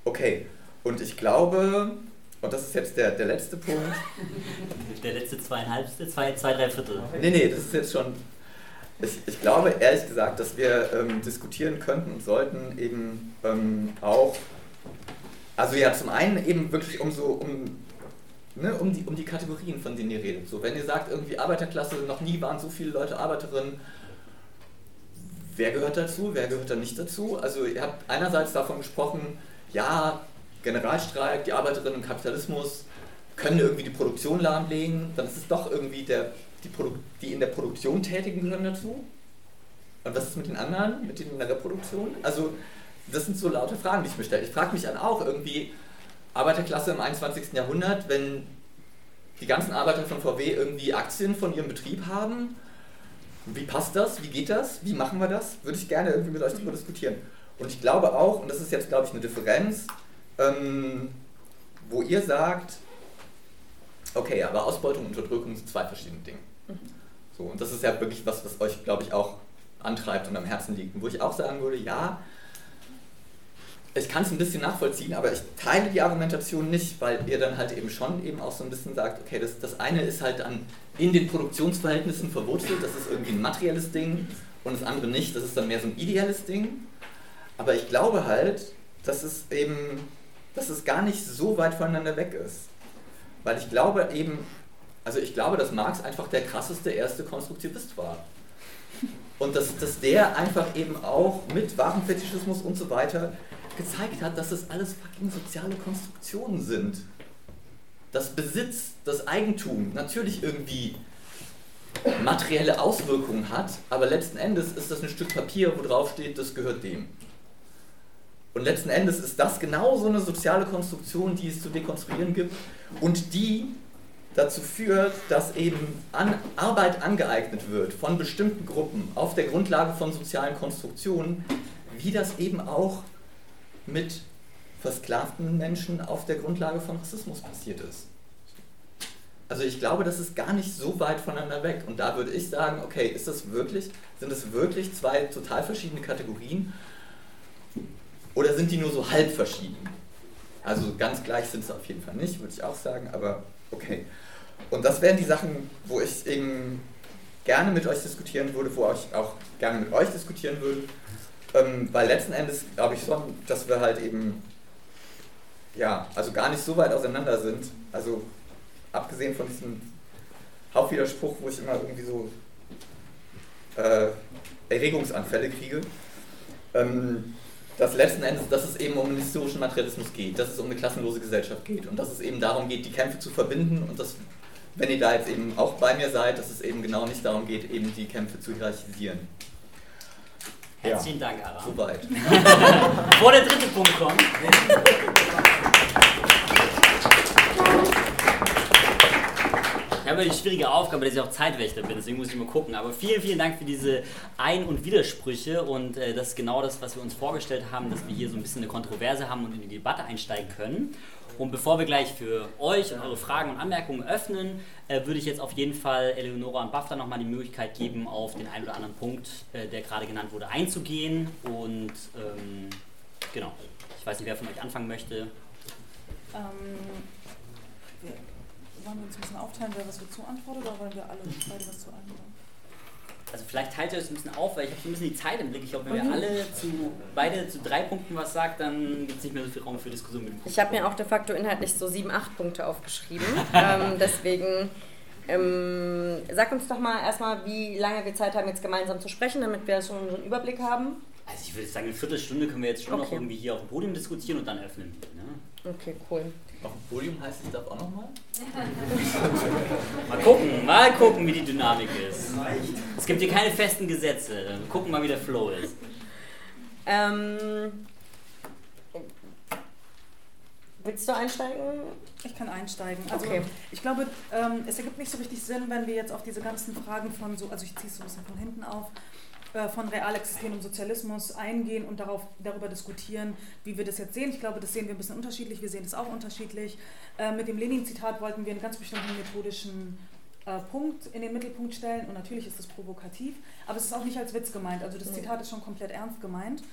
Okay, und ich glaube, und das ist jetzt der, der letzte Punkt. Der letzte zweieinhalbste, zwei, zwei, drei Viertel. Nee, nee, das ist jetzt schon. Ich, ich glaube ehrlich gesagt, dass wir ähm, diskutieren könnten und sollten eben ähm, auch, also ja, zum einen eben wirklich um so, um, ne, um, die, um die Kategorien, von denen ihr redet. So, wenn ihr sagt, irgendwie Arbeiterklasse, noch nie waren so viele Leute Arbeiterinnen, wer gehört dazu, wer gehört da nicht dazu. Also ihr habt einerseits davon gesprochen, ja, Generalstreik, die Arbeiterinnen im Kapitalismus können irgendwie die Produktion lahmlegen, dann ist es doch irgendwie der, die, die in der Produktion Tätigen gehören dazu. Und was ist mit den anderen, mit denen in der Reproduktion? Also das sind so laute Fragen, die ich mir stelle. Ich frage mich dann auch irgendwie, Arbeiterklasse im 21. Jahrhundert, wenn die ganzen Arbeiter von VW irgendwie Aktien von ihrem Betrieb haben wie passt das? Wie geht das? Wie machen wir das? Würde ich gerne irgendwie mit euch darüber diskutieren. Und ich glaube auch, und das ist jetzt, glaube ich, eine Differenz, ähm, wo ihr sagt, okay, aber Ausbeutung und Unterdrückung sind zwei verschiedene Dinge. So, und das ist ja wirklich was, was euch, glaube ich, auch antreibt und am Herzen liegt. Und wo ich auch sagen würde, ja, ich kann es ein bisschen nachvollziehen, aber ich teile die Argumentation nicht, weil ihr dann halt eben schon eben auch so ein bisschen sagt, okay, das, das eine ist halt dann in den Produktionsverhältnissen verwurzelt, das ist irgendwie ein materielles Ding und das andere nicht, das ist dann mehr so ein ideelles Ding. Aber ich glaube halt, dass es eben, dass es gar nicht so weit voneinander weg ist. Weil ich glaube eben, also ich glaube, dass Marx einfach der krasseste erste Konstruktivist war. Und dass, dass der einfach eben auch mit Warenfetischismus und so weiter gezeigt hat, dass das alles fucking soziale Konstruktionen sind. Das Besitz, das Eigentum natürlich irgendwie materielle Auswirkungen hat, aber letzten Endes ist das ein Stück Papier, wo drauf steht, das gehört dem. Und letzten Endes ist das genau so eine soziale Konstruktion, die es zu dekonstruieren gibt und die dazu führt, dass eben an Arbeit angeeignet wird von bestimmten Gruppen auf der Grundlage von sozialen Konstruktionen, wie das eben auch mit versklavten Menschen auf der Grundlage von Rassismus passiert ist. Also ich glaube, das ist gar nicht so weit voneinander weg. Und da würde ich sagen, okay, ist das wirklich, sind es wirklich zwei total verschiedene Kategorien oder sind die nur so halb verschieden? Also ganz gleich sind sie auf jeden Fall nicht, würde ich auch sagen, aber okay. Und das wären die Sachen, wo ich eben gerne mit euch diskutieren würde, wo ich auch gerne mit euch diskutieren würde. Ähm, weil letzten Endes glaube ich schon, dass wir halt eben, ja, also gar nicht so weit auseinander sind. Also abgesehen von diesem Hauptwiderspruch, wo ich immer irgendwie so äh, Erregungsanfälle kriege. Ähm, dass letzten Endes, dass es eben um den historischen Materialismus geht, dass es um eine klassenlose Gesellschaft geht und dass es eben darum geht, die Kämpfe zu verbinden und dass, wenn ihr da jetzt eben auch bei mir seid, dass es eben genau nicht darum geht, eben die Kämpfe zu hierarchisieren. Herzlichen ja. Dank, Ara. Soweit. Bevor der dritte Punkt kommt. Ich habe die schwierige Aufgabe, dass ich auch Zeitwächter bin, deswegen muss ich mal gucken. Aber vielen, vielen Dank für diese Ein- und Widersprüche und äh, das ist genau das, was wir uns vorgestellt haben, dass wir hier so ein bisschen eine Kontroverse haben und in die Debatte einsteigen können. Und bevor wir gleich für euch und eure Fragen und Anmerkungen öffnen, äh, würde ich jetzt auf jeden Fall Eleonora und Bafta nochmal die Möglichkeit geben, auf den einen oder anderen Punkt, äh, der gerade genannt wurde, einzugehen. Und ähm, genau, ich weiß nicht, wer von euch anfangen möchte. Ähm, wollen wir uns ein bisschen aufteilen, wer was dazu antwortet, oder wollen wir alle beide was zu antworten? Also vielleicht teilt ihr das ein bisschen auf, weil ich habe so ein bisschen die Zeit im Blick. Ich glaube, wenn wir alle zu beide zu drei Punkten was sagt, dann gibt es nicht mehr so viel Raum für Diskussion mit dem Ich habe mir auch de facto inhaltlich so sieben, acht Punkte aufgeschrieben. ähm, deswegen ähm, sag uns doch mal erstmal, wie lange wir Zeit haben, jetzt gemeinsam zu sprechen, damit wir schon so einen Überblick haben. Also ich würde sagen, eine Viertelstunde können wir jetzt schon okay. noch irgendwie hier auf dem Podium diskutieren und dann öffnen. Ne? Okay, cool. Auf dem Podium heißt es darf auch nochmal? mal gucken, mal gucken, wie die Dynamik ist. Es gibt hier keine festen Gesetze. Wir gucken mal, wie der Flow ist. Ähm, willst du einsteigen? Ich kann einsteigen. Also okay. ich glaube, ähm, es ergibt nicht so richtig Sinn, wenn wir jetzt auf diese ganzen Fragen von so, also ich ziehe es so ein bisschen von hinten auf, von real existierendem Sozialismus eingehen und darauf, darüber diskutieren, wie wir das jetzt sehen. Ich glaube, das sehen wir ein bisschen unterschiedlich, wir sehen das auch unterschiedlich. Äh, mit dem Lenin-Zitat wollten wir einen ganz bestimmten methodischen äh, Punkt in den Mittelpunkt stellen und natürlich ist das provokativ, aber es ist auch nicht als Witz gemeint. Also das Zitat ist schon komplett ernst gemeint.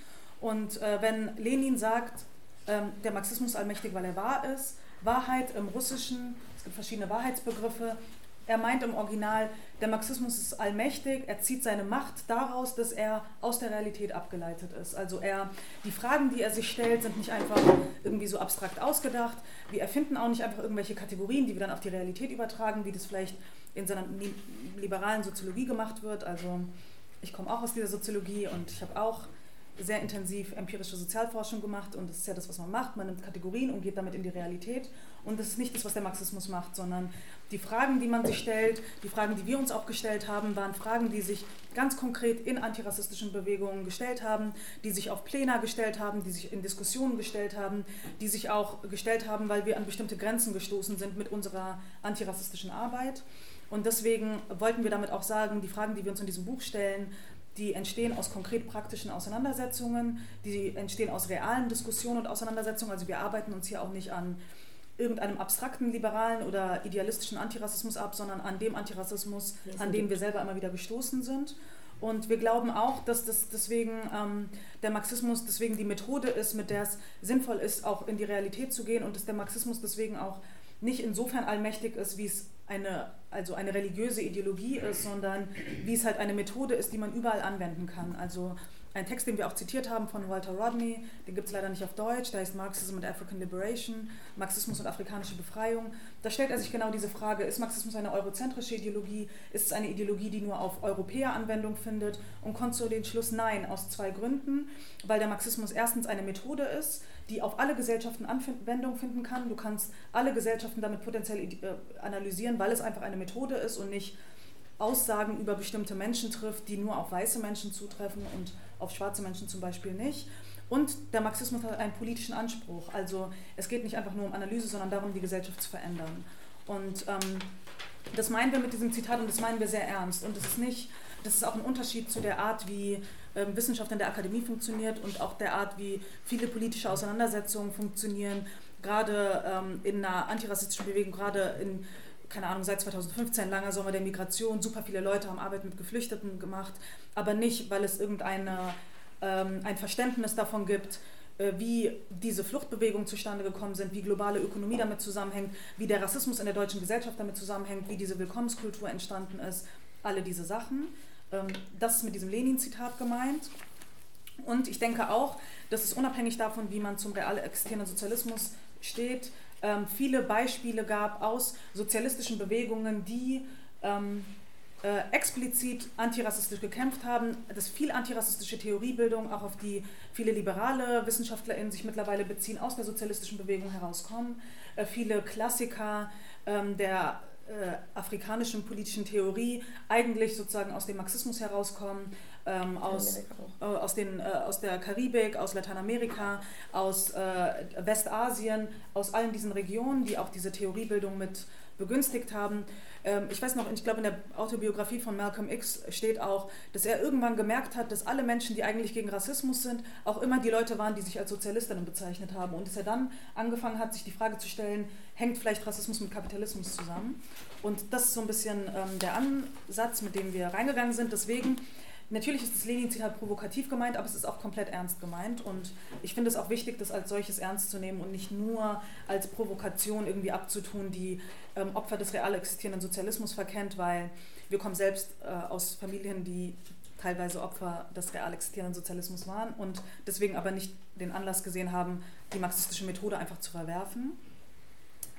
Und wenn Lenin sagt, ähm, der Marxismus allmächtig, weil er wahr ist, Wahrheit im Russischen, es gibt verschiedene Wahrheitsbegriffe, er meint im Original, der Marxismus ist allmächtig, er zieht seine Macht daraus, dass er aus der Realität abgeleitet ist. Also er, die Fragen, die er sich stellt, sind nicht einfach irgendwie so abstrakt ausgedacht. Wir erfinden auch nicht einfach irgendwelche Kategorien, die wir dann auf die Realität übertragen, wie das vielleicht in seiner liberalen Soziologie gemacht wird. Also ich komme auch aus dieser Soziologie und ich habe auch sehr intensiv empirische Sozialforschung gemacht und das ist ja das, was man macht. Man nimmt Kategorien und geht damit in die Realität. Und das ist nicht das, was der Marxismus macht, sondern die Fragen, die man sich stellt, die Fragen, die wir uns auch gestellt haben, waren Fragen, die sich ganz konkret in antirassistischen Bewegungen gestellt haben, die sich auf Plena gestellt haben, die sich in Diskussionen gestellt haben, die sich auch gestellt haben, weil wir an bestimmte Grenzen gestoßen sind mit unserer antirassistischen Arbeit. Und deswegen wollten wir damit auch sagen, die Fragen, die wir uns in diesem Buch stellen, die entstehen aus konkret praktischen Auseinandersetzungen, die entstehen aus realen Diskussionen und Auseinandersetzungen. Also wir arbeiten uns hier auch nicht an irgendeinem abstrakten liberalen oder idealistischen Antirassismus ab, sondern an dem Antirassismus, an den wir selber immer wieder gestoßen sind. Und wir glauben auch, dass das deswegen ähm, der Marxismus deswegen die Methode ist, mit der es sinnvoll ist, auch in die Realität zu gehen und dass der Marxismus deswegen auch nicht insofern allmächtig ist, wie es eine, also eine religiöse Ideologie ist, sondern wie es halt eine Methode ist, die man überall anwenden kann. Also ein Text, den wir auch zitiert haben von Walter Rodney, den gibt es leider nicht auf Deutsch, der heißt Marxism and African Liberation, Marxismus und afrikanische Befreiung. Da stellt er sich genau diese Frage, ist Marxismus eine eurozentrische Ideologie, ist es eine Ideologie, die nur auf Europäer Anwendung findet und kommt zu den Schluss, nein, aus zwei Gründen, weil der Marxismus erstens eine Methode ist, die auf alle Gesellschaften Anwendung finden kann. Du kannst alle Gesellschaften damit potenziell äh, analysieren, weil es einfach eine Methode ist und nicht Aussagen über bestimmte Menschen trifft, die nur auf weiße Menschen zutreffen und auf schwarze Menschen zum Beispiel nicht. Und der Marxismus hat einen politischen Anspruch. Also es geht nicht einfach nur um Analyse, sondern darum, die Gesellschaft zu verändern. Und ähm, das meinen wir mit diesem Zitat und das meinen wir sehr ernst. Und das ist nicht, das ist auch ein Unterschied zu der Art, wie ähm, Wissenschaft in der Akademie funktioniert und auch der Art, wie viele politische Auseinandersetzungen funktionieren, gerade ähm, in einer antirassistischen Bewegung, gerade in keine Ahnung, seit 2015, langer Sommer der Migration, super viele Leute haben Arbeit mit Geflüchteten gemacht, aber nicht, weil es irgendeine ähm, ein Verständnis davon gibt, äh, wie diese Fluchtbewegungen zustande gekommen sind, wie globale Ökonomie damit zusammenhängt, wie der Rassismus in der deutschen Gesellschaft damit zusammenhängt, wie diese Willkommenskultur entstanden ist, alle diese Sachen. Ähm, das ist mit diesem Lenin-Zitat gemeint. Und ich denke auch, dass es unabhängig davon, wie man zum real existierenden Sozialismus steht, ähm, viele Beispiele gab aus sozialistischen Bewegungen, die ähm, äh, explizit antirassistisch gekämpft haben, dass viel antirassistische Theoriebildung, auch auf die viele liberale WissenschaftlerInnen sich mittlerweile beziehen, aus der sozialistischen Bewegung herauskommen. Äh, viele Klassiker ähm, der äh, afrikanischen politischen Theorie eigentlich sozusagen aus dem Marxismus herauskommen, ähm, aus, äh, aus, den, äh, aus der Karibik, aus Lateinamerika, aus äh, Westasien, aus allen diesen Regionen, die auch diese Theoriebildung mit begünstigt haben. Ähm, ich weiß noch, ich glaube in der Autobiografie von Malcolm X steht auch, dass er irgendwann gemerkt hat, dass alle Menschen, die eigentlich gegen Rassismus sind, auch immer die Leute waren, die sich als Sozialistinnen bezeichnet haben. Und dass er dann angefangen hat, sich die Frage zu stellen, hängt vielleicht Rassismus mit Kapitalismus zusammen? Und das ist so ein bisschen ähm, der Ansatz, mit dem wir reingegangen sind. Deswegen Natürlich ist das Lenin-Zitat provokativ gemeint, aber es ist auch komplett ernst gemeint. Und ich finde es auch wichtig, das als solches ernst zu nehmen und nicht nur als Provokation irgendwie abzutun, die ähm, Opfer des real existierenden Sozialismus verkennt, weil wir kommen selbst äh, aus Familien, die teilweise Opfer des real existierenden Sozialismus waren und deswegen aber nicht den Anlass gesehen haben, die marxistische Methode einfach zu verwerfen.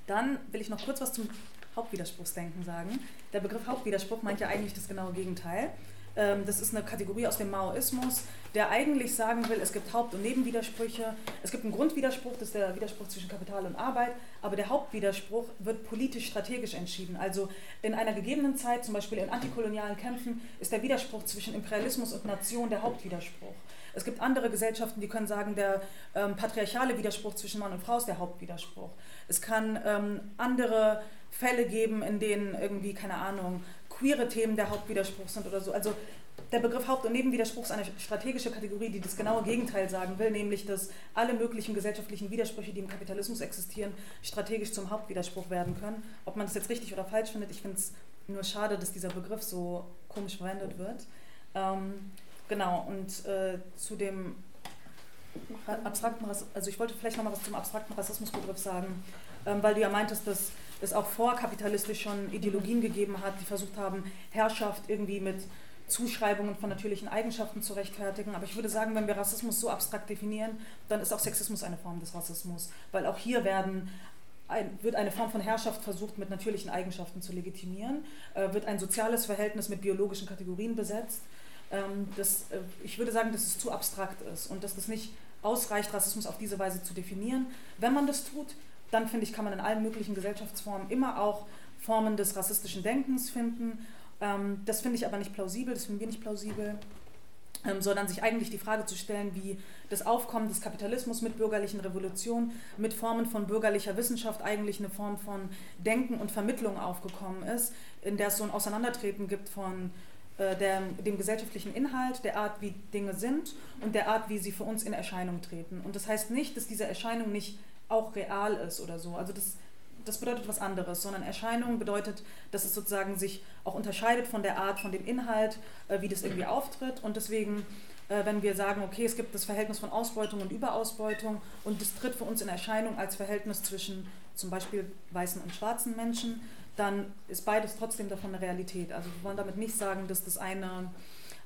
Dann will ich noch kurz was zum Hauptwiderspruchsdenken sagen. Der Begriff Hauptwiderspruch meint ja eigentlich das genaue Gegenteil. Ähm, das ist eine Kategorie aus dem Maoismus, der eigentlich sagen will, es gibt Haupt- und Nebenwidersprüche. Es gibt einen Grundwiderspruch, das ist der Widerspruch zwischen Kapital und Arbeit, aber der Hauptwiderspruch wird politisch-strategisch entschieden. Also in einer gegebenen Zeit, zum Beispiel in antikolonialen Kämpfen, ist der Widerspruch zwischen Imperialismus und Nation der Hauptwiderspruch. Es gibt andere Gesellschaften, die können sagen, der ähm, patriarchale Widerspruch zwischen Mann und Frau ist der Hauptwiderspruch. Es kann ähm, andere Fälle geben, in denen irgendwie, keine Ahnung, queere Themen der Hauptwiderspruch sind oder so. Also der Begriff Haupt- und Nebenwiderspruch ist eine strategische Kategorie, die das genaue Gegenteil sagen will, nämlich dass alle möglichen gesellschaftlichen Widersprüche, die im Kapitalismus existieren, strategisch zum Hauptwiderspruch werden können. Ob man das jetzt richtig oder falsch findet, ich finde es nur schade, dass dieser Begriff so komisch verwendet wird. Ähm, genau, und äh, zu dem abstrakten Rassismus, also ich wollte vielleicht nochmal was zum abstrakten Rassismusbegriff sagen, ähm, weil du ja meintest, dass es auch vorkapitalistisch schon Ideologien gegeben hat, die versucht haben, Herrschaft irgendwie mit Zuschreibungen von natürlichen Eigenschaften zu rechtfertigen. Aber ich würde sagen, wenn wir Rassismus so abstrakt definieren, dann ist auch Sexismus eine Form des Rassismus. Weil auch hier werden wird eine Form von Herrschaft versucht, mit natürlichen Eigenschaften zu legitimieren, äh, wird ein soziales Verhältnis mit biologischen Kategorien besetzt. Ähm, das, äh, ich würde sagen, dass es zu abstrakt ist und dass das nicht ausreicht, Rassismus auf diese Weise zu definieren. Wenn man das tut, dann finde ich, kann man in allen möglichen Gesellschaftsformen immer auch Formen des rassistischen Denkens finden. Ähm, das finde ich aber nicht plausibel, das finden wir nicht plausibel. Ähm, sondern sich eigentlich die Frage zu stellen, wie das Aufkommen des Kapitalismus mit bürgerlichen Revolutionen, mit Formen von bürgerlicher Wissenschaft eigentlich eine Form von Denken und Vermittlung aufgekommen ist, in der es so ein Auseinandertreten gibt von äh, der, dem gesellschaftlichen Inhalt, der Art, wie Dinge sind und der Art, wie sie für uns in Erscheinung treten. Und das heißt nicht, dass diese Erscheinung nicht auch real ist oder so. Also das das bedeutet was anderes, sondern Erscheinung bedeutet, dass es sozusagen sich auch unterscheidet von der Art, von dem Inhalt, äh, wie das irgendwie auftritt. Und deswegen, äh, wenn wir sagen, okay, es gibt das Verhältnis von Ausbeutung und Überausbeutung und das tritt für uns in Erscheinung als Verhältnis zwischen zum Beispiel weißen und schwarzen Menschen, dann ist beides trotzdem davon eine Realität. Also wir wollen damit nicht sagen, dass das eine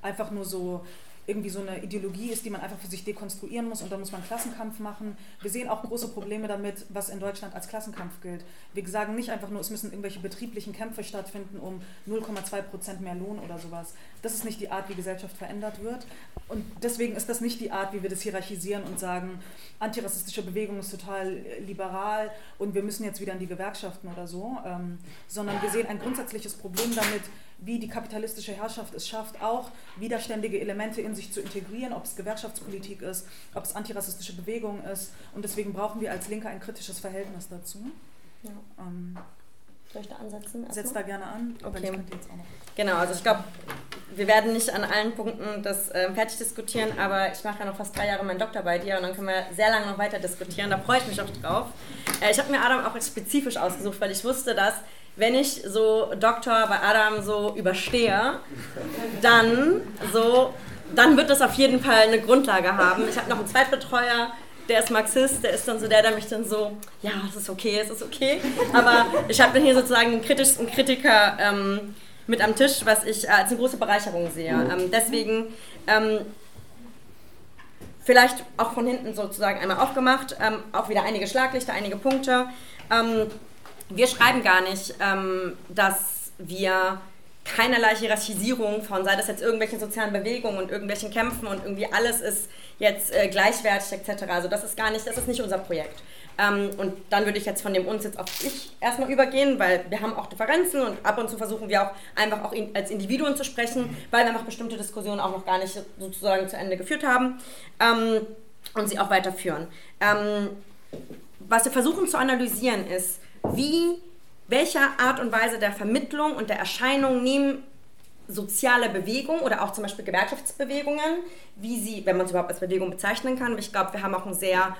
einfach nur so irgendwie so eine Ideologie ist, die man einfach für sich dekonstruieren muss und dann muss man Klassenkampf machen. Wir sehen auch große Probleme damit, was in Deutschland als Klassenkampf gilt. Wir sagen nicht einfach nur, es müssen irgendwelche betrieblichen Kämpfe stattfinden um 0,2 Prozent mehr Lohn oder sowas. Das ist nicht die Art, wie Gesellschaft verändert wird. Und deswegen ist das nicht die Art, wie wir das hierarchisieren und sagen, antirassistische Bewegung ist total liberal und wir müssen jetzt wieder in die Gewerkschaften oder so, ähm, sondern wir sehen ein grundsätzliches Problem damit, wie die kapitalistische Herrschaft es schafft, auch widerständige Elemente in sich zu integrieren, ob es Gewerkschaftspolitik ist, ob es antirassistische Bewegung ist. Und deswegen brauchen wir als Linke ein kritisches Verhältnis dazu. Ja. Ähm, Soll ich da ansetzen? Setz da gerne an, okay. Genau, also ich glaube, wir werden nicht an allen Punkten das äh, fertig diskutieren, aber ich mache ja noch fast drei Jahre meinen Doktor bei dir und dann können wir sehr lange noch weiter diskutieren. Da freue ich mich auch drauf. Äh, ich habe mir Adam auch spezifisch ausgesucht, weil ich wusste, dass wenn ich so Doktor bei Adam so überstehe, dann so, dann wird das auf jeden Fall eine Grundlage haben. Ich habe noch einen Zweitbetreuer, der ist Marxist, der ist dann so der, der mich dann so, ja, es ist okay, es ist okay. Aber ich habe dann hier sozusagen den kritischsten Kritiker ähm, mit am Tisch, was ich als eine große Bereicherung sehe. Ähm, deswegen ähm, vielleicht auch von hinten sozusagen einmal aufgemacht, ähm, auch wieder einige Schlaglichter, einige Punkte. Wir schreiben gar nicht, ähm, dass wir keinerlei Hierarchisierung von, sei das jetzt irgendwelchen sozialen Bewegungen und irgendwelchen Kämpfen und irgendwie alles ist jetzt äh, gleichwertig etc. Also das ist gar nicht, das ist nicht unser Projekt. Ähm, und dann würde ich jetzt von dem uns jetzt auf ich erstmal übergehen, weil wir haben auch Differenzen und ab und zu versuchen wir auch einfach auch in, als Individuen zu sprechen, weil wir einfach bestimmte Diskussionen auch noch gar nicht sozusagen zu Ende geführt haben ähm, und sie auch weiterführen. Ähm, was wir versuchen zu analysieren ist, wie, welcher Art und Weise der Vermittlung und der Erscheinung nehmen soziale Bewegungen oder auch zum Beispiel Gewerkschaftsbewegungen, wie sie, wenn man es überhaupt als Bewegung bezeichnen kann. Ich glaube, wir haben auch ein sehr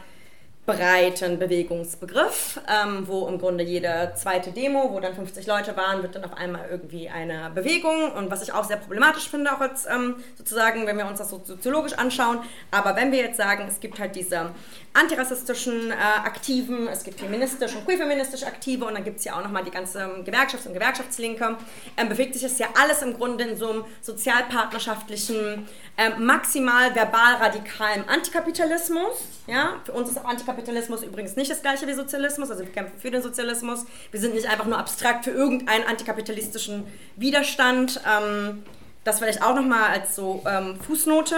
breiten Bewegungsbegriff, ähm, wo im Grunde jede zweite Demo, wo dann 50 Leute waren, wird dann auf einmal irgendwie eine Bewegung und was ich auch sehr problematisch finde, auch jetzt ähm, sozusagen, wenn wir uns das so soziologisch anschauen. Aber wenn wir jetzt sagen, es gibt halt diese antirassistischen äh, Aktiven, es gibt feministisch und queerfeministisch Aktive und dann gibt es ja auch nochmal die ganze Gewerkschafts- und Gewerkschaftslinke, ähm, bewegt sich das ja alles im Grunde in so einem sozialpartnerschaftlichen, ähm, maximal verbal radikalen Antikapitalismus. Ja? Für uns ist auch Antikapitalismus übrigens nicht das gleiche wie Sozialismus, also wir kämpfen für den Sozialismus. Wir sind nicht einfach nur abstrakt für irgendeinen antikapitalistischen Widerstand. Ähm, das vielleicht auch nochmal als so ähm, Fußnote.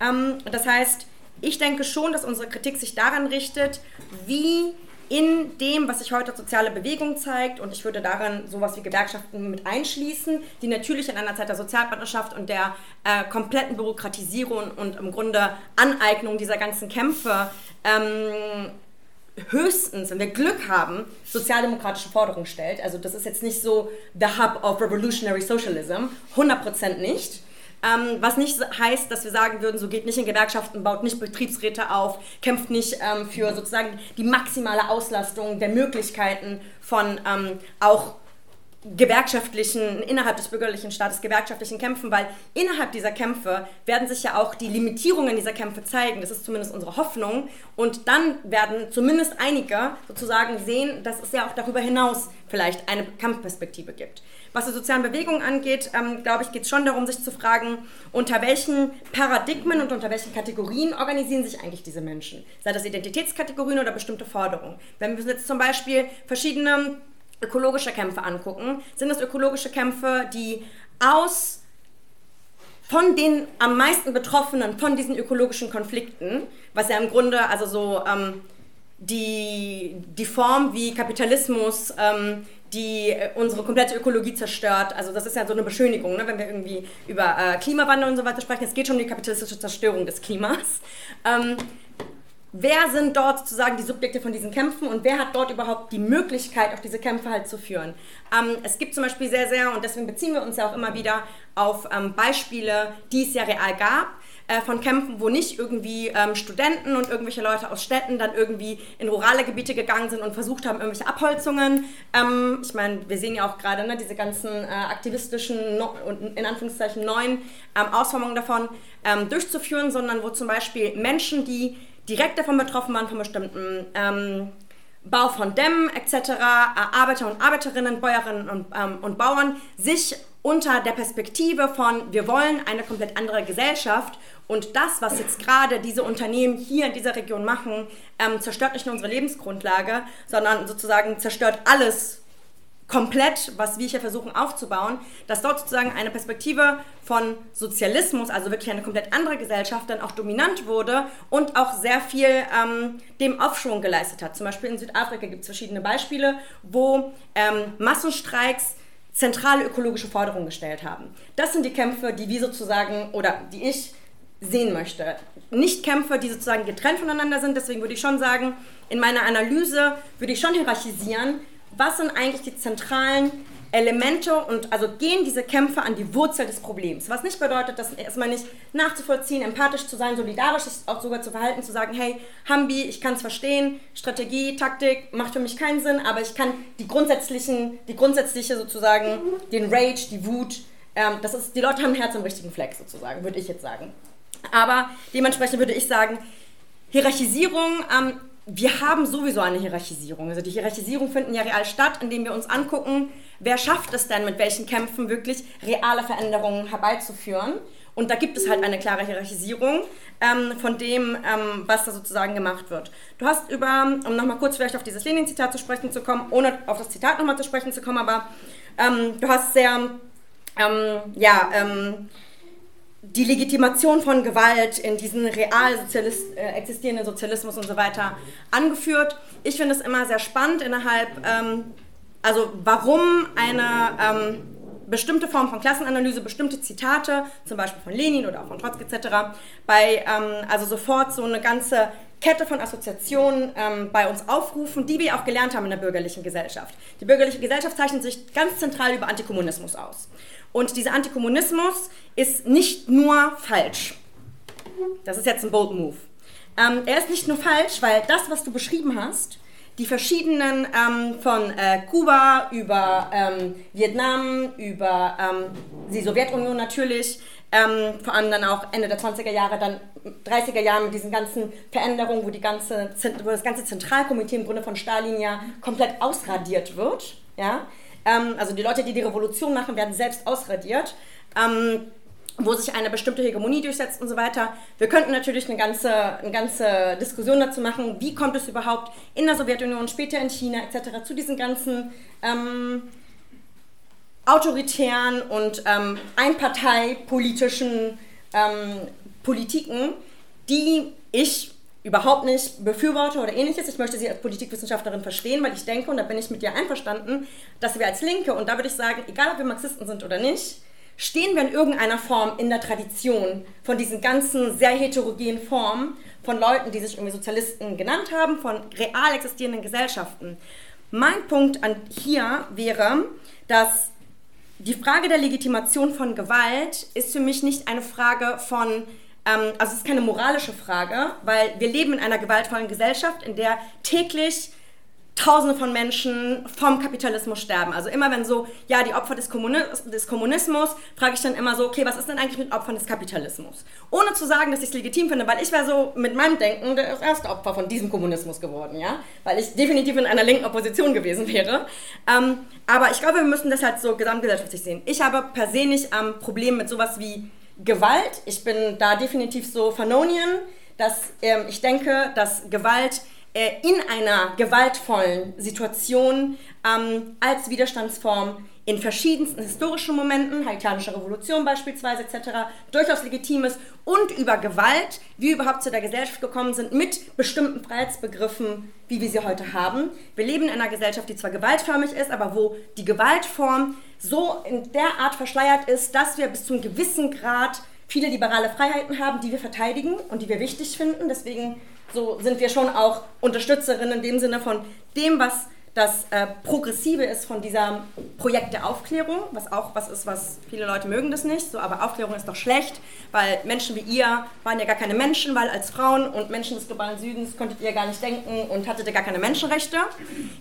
Ähm, das heißt, ich denke schon, dass unsere Kritik sich daran richtet, wie in dem, was sich heute soziale Bewegung zeigt, und ich würde daran sowas wie Gewerkschaften mit einschließen, die natürlich in einer Zeit der Sozialpartnerschaft und der äh, kompletten Bürokratisierung und im Grunde Aneignung dieser ganzen Kämpfe ähm, höchstens, wenn wir Glück haben, sozialdemokratische Forderungen stellt. Also das ist jetzt nicht so the hub of revolutionary socialism, 100% nicht. Ähm, was nicht heißt, dass wir sagen würden, so geht nicht in Gewerkschaften, baut nicht Betriebsräte auf, kämpft nicht ähm, für sozusagen die maximale Auslastung der Möglichkeiten von ähm, auch gewerkschaftlichen, innerhalb des bürgerlichen Staates gewerkschaftlichen Kämpfen, weil innerhalb dieser Kämpfe werden sich ja auch die Limitierungen dieser Kämpfe zeigen. Das ist zumindest unsere Hoffnung. Und dann werden zumindest einige sozusagen sehen, dass es ja auch darüber hinaus vielleicht eine Kampfperspektive gibt. Was die sozialen Bewegungen angeht, ähm, glaube ich, geht es schon darum, sich zu fragen, unter welchen Paradigmen und unter welchen Kategorien organisieren sich eigentlich diese Menschen? Sei das Identitätskategorien oder bestimmte Forderungen. Wenn wir jetzt zum Beispiel verschiedene ökologische Kämpfe angucken, sind das ökologische Kämpfe, die aus von den am meisten Betroffenen von diesen ökologischen Konflikten, was ja im Grunde also so ähm, die, die Form wie Kapitalismus ähm, die äh, unsere komplette Ökologie zerstört. Also das ist ja so eine Beschönigung, ne? wenn wir irgendwie über äh, Klimawandel und so weiter sprechen. Es geht schon um die kapitalistische Zerstörung des Klimas. Ähm, wer sind dort sozusagen die Subjekte von diesen Kämpfen und wer hat dort überhaupt die Möglichkeit, auch diese Kämpfe halt zu führen. Ähm, es gibt zum Beispiel sehr, sehr, und deswegen beziehen wir uns ja auch immer wieder auf ähm, Beispiele, die es ja real gab, äh, von Kämpfen, wo nicht irgendwie ähm, Studenten und irgendwelche Leute aus Städten dann irgendwie in rurale Gebiete gegangen sind und versucht haben, irgendwelche Abholzungen. Ähm, ich meine, wir sehen ja auch gerade ne, diese ganzen äh, aktivistischen no und in Anführungszeichen neuen ähm, Ausformungen davon ähm, durchzuführen, sondern wo zum Beispiel Menschen, die direkt davon betroffen waren, von bestimmten ähm, Bau von Dämmen etc., äh, Arbeiter und Arbeiterinnen, Bäuerinnen und, ähm, und Bauern sich unter der Perspektive von, wir wollen eine komplett andere Gesellschaft und das, was jetzt gerade diese Unternehmen hier in dieser Region machen, ähm, zerstört nicht nur unsere Lebensgrundlage, sondern sozusagen zerstört alles, komplett, was wir hier versuchen aufzubauen, dass dort sozusagen eine Perspektive von Sozialismus, also wirklich eine komplett andere Gesellschaft, dann auch dominant wurde und auch sehr viel ähm, dem Aufschwung geleistet hat. Zum Beispiel in Südafrika gibt es verschiedene Beispiele, wo ähm, Massenstreiks zentrale ökologische Forderungen gestellt haben. Das sind die Kämpfe, die wir sozusagen oder die ich sehen möchte. Nicht Kämpfe, die sozusagen getrennt voneinander sind. Deswegen würde ich schon sagen, in meiner Analyse würde ich schon hierarchisieren, was sind eigentlich die zentralen Elemente und also gehen diese Kämpfe an die Wurzel des Problems. Was nicht bedeutet, dass erstmal nicht nachzuvollziehen, empathisch zu sein, solidarisch auch sogar zu verhalten, zu sagen, hey, Hambi, ich kann es verstehen, Strategie, Taktik macht für mich keinen Sinn, aber ich kann die grundsätzlichen, die grundsätzliche sozusagen, den Rage, die Wut, ähm, das ist, die Leute haben ein Herz im richtigen Fleck sozusagen, würde ich jetzt sagen. Aber dementsprechend würde ich sagen, Hierarchisierung ähm, wir haben sowieso eine Hierarchisierung. Also die Hierarchisierung finden ja real statt, indem wir uns angucken, wer schafft es denn mit welchen Kämpfen wirklich reale Veränderungen herbeizuführen. Und da gibt es halt eine klare Hierarchisierung ähm, von dem, ähm, was da sozusagen gemacht wird. Du hast über, um nochmal kurz vielleicht auf dieses Lenin-Zitat zu sprechen zu kommen, ohne auf das Zitat nochmal zu sprechen zu kommen, aber ähm, du hast sehr, ähm, ja, ähm, die Legitimation von Gewalt in diesen real Sozialist, äh, existierenden Sozialismus und so weiter angeführt. Ich finde es immer sehr spannend innerhalb, ähm, also warum eine ähm, bestimmte Form von Klassenanalyse, bestimmte Zitate, zum Beispiel von Lenin oder auch von Trotzki etc., bei, ähm, also sofort so eine ganze Kette von Assoziationen ähm, bei uns aufrufen, die wir auch gelernt haben in der bürgerlichen Gesellschaft. Die bürgerliche Gesellschaft zeichnet sich ganz zentral über Antikommunismus aus. Und dieser Antikommunismus ist nicht nur falsch. Das ist jetzt ein bold move. Ähm, er ist nicht nur falsch, weil das, was du beschrieben hast, die verschiedenen ähm, von äh, Kuba über ähm, Vietnam, über ähm, die Sowjetunion natürlich, ähm, vor allem dann auch Ende der 20er Jahre, dann 30er Jahre mit diesen ganzen Veränderungen, wo, die ganze, wo das ganze Zentralkomitee im Grunde von Stalin ja komplett ausradiert wird. Ja? Ähm, also die Leute, die die Revolution machen, werden selbst ausradiert. Ähm, wo sich eine bestimmte Hegemonie durchsetzt und so weiter. Wir könnten natürlich eine ganze, eine ganze Diskussion dazu machen, wie kommt es überhaupt in der Sowjetunion, später in China etc. zu diesen ganzen ähm, autoritären und ähm, einparteipolitischen ähm, Politiken, die ich überhaupt nicht befürworte oder ähnliches. Ich möchte sie als Politikwissenschaftlerin verstehen, weil ich denke, und da bin ich mit dir einverstanden, dass wir als Linke, und da würde ich sagen, egal ob wir Marxisten sind oder nicht, stehen wir in irgendeiner Form in der Tradition von diesen ganzen sehr heterogenen Formen von Leuten, die sich irgendwie Sozialisten genannt haben, von real existierenden Gesellschaften. Mein Punkt an hier wäre, dass die Frage der Legitimation von Gewalt ist für mich nicht eine Frage von also es ist keine moralische Frage, weil wir leben in einer gewaltvollen Gesellschaft, in der täglich Tausende von Menschen vom Kapitalismus sterben. Also immer wenn so, ja, die Opfer des, Kommunis des Kommunismus, frage ich dann immer so, okay, was ist denn eigentlich mit Opfern des Kapitalismus? Ohne zu sagen, dass ich es legitim finde, weil ich wäre so mit meinem Denken das erste Opfer von diesem Kommunismus geworden, ja? Weil ich definitiv in einer linken Opposition gewesen wäre. Ähm, aber ich glaube, wir müssen das halt so gesamtgesellschaftlich sehen. Ich habe per se ähm, Problem mit sowas wie Gewalt. Ich bin da definitiv so Fanonien, dass ähm, ich denke, dass Gewalt äh, in einer gewaltvollen Situation ähm, als Widerstandsform in verschiedensten historischen Momenten, haitianische Revolution beispielsweise etc., durchaus legitim ist und über Gewalt, wie überhaupt zu der Gesellschaft gekommen sind, mit bestimmten Freiheitsbegriffen, wie wir sie heute haben. Wir leben in einer Gesellschaft, die zwar gewaltförmig ist, aber wo die Gewaltform so in der Art verschleiert ist, dass wir bis zu einem gewissen Grad viele liberale Freiheiten haben, die wir verteidigen und die wir wichtig finden. Deswegen so sind wir schon auch Unterstützerinnen in dem Sinne von dem, was das äh, Progressive ist von dieser Projekt der Aufklärung, was auch was ist, was viele Leute mögen das nicht, so, aber Aufklärung ist doch schlecht, weil Menschen wie ihr waren ja gar keine Menschen, weil als Frauen und Menschen des globalen Südens konntet ihr gar nicht denken und hattet ihr gar keine Menschenrechte.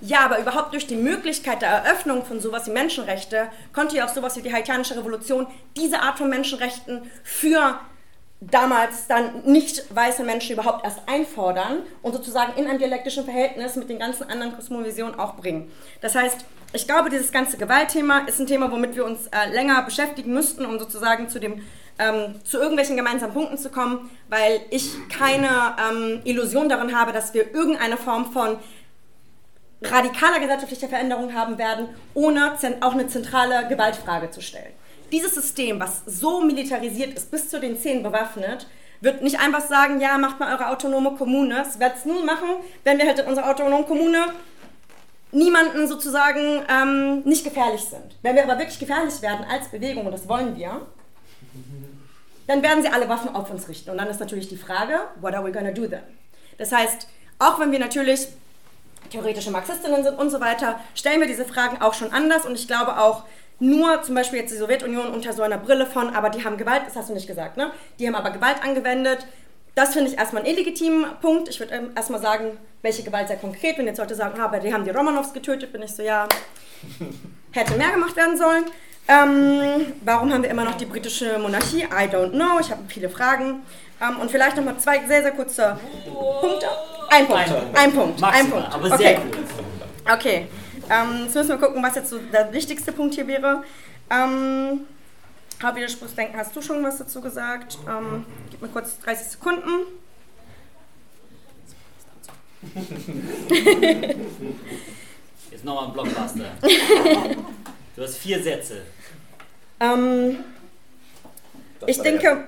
Ja, aber überhaupt durch die Möglichkeit der Eröffnung von sowas wie Menschenrechte konnte ja auch sowas wie die haitianische Revolution diese Art von Menschenrechten für damals dann nicht weiße Menschen überhaupt erst einfordern und sozusagen in einem dialektischen Verhältnis mit den ganzen anderen Kosmovisionen auch bringen. Das heißt, ich glaube, dieses ganze Gewaltthema ist ein Thema, womit wir uns äh, länger beschäftigen müssten, um sozusagen zu, dem, ähm, zu irgendwelchen gemeinsamen Punkten zu kommen, weil ich keine ähm, Illusion darin habe, dass wir irgendeine Form von radikaler gesellschaftlicher Veränderung haben werden, ohne auch eine zentrale Gewaltfrage zu stellen dieses System, was so militarisiert ist, bis zu den Zähnen bewaffnet, wird nicht einfach sagen, ja, macht mal eure autonome Kommune. Es wird es nur machen, wenn wir halt in unserer autonomen Kommune niemanden sozusagen ähm, nicht gefährlich sind. Wenn wir aber wirklich gefährlich werden als Bewegung, und das wollen wir, dann werden sie alle Waffen auf uns richten. Und dann ist natürlich die Frage, what are we gonna do then? Das heißt, auch wenn wir natürlich theoretische Marxistinnen sind und so weiter, stellen wir diese Fragen auch schon anders. Und ich glaube auch, nur zum Beispiel jetzt die Sowjetunion unter so einer Brille von, aber die haben Gewalt, das hast du nicht gesagt, ne? Die haben aber Gewalt angewendet. Das finde ich erstmal einen illegitimen Punkt. Ich würde ähm, erstmal sagen, welche Gewalt sehr konkret. Wenn jetzt Leute sagen, ah, aber die haben die Romanows getötet, bin ich so, ja, hätte mehr gemacht werden sollen. Ähm, warum haben wir immer noch die britische Monarchie? I don't know. Ich habe viele Fragen. Ähm, und vielleicht nochmal zwei sehr, sehr kurze Punkte. Ein Punkt. Ein Punkt. Ein Punkt. Aber sehr okay. cool. Okay. Ähm, jetzt müssen wir gucken, was jetzt so der wichtigste Punkt hier wäre. Ähm, Hauptwiderspruchsdenken hast du schon was dazu gesagt. Ähm, gib mir kurz 30 Sekunden. Jetzt nochmal ein Blockbuster. Du hast vier Sätze. Ähm, ich denke,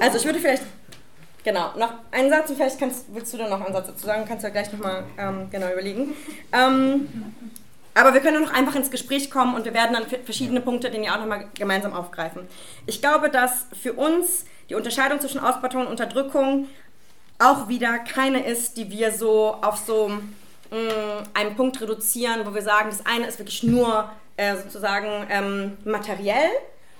also ich würde vielleicht, genau, noch einen Satz und vielleicht kannst, willst du da noch einen Satz dazu sagen, kannst du ja gleich nochmal ähm, genau überlegen. Ähm, aber wir können noch einfach ins Gespräch kommen und wir werden dann verschiedene Punkte, den ihr auch nochmal gemeinsam aufgreifen. Ich glaube, dass für uns die Unterscheidung zwischen Ausbeutung und Unterdrückung auch wieder keine ist, die wir so auf so mh, mm, einen Punkt reduzieren, wo wir sagen, das eine ist wirklich nur äh, sozusagen ähm, materiell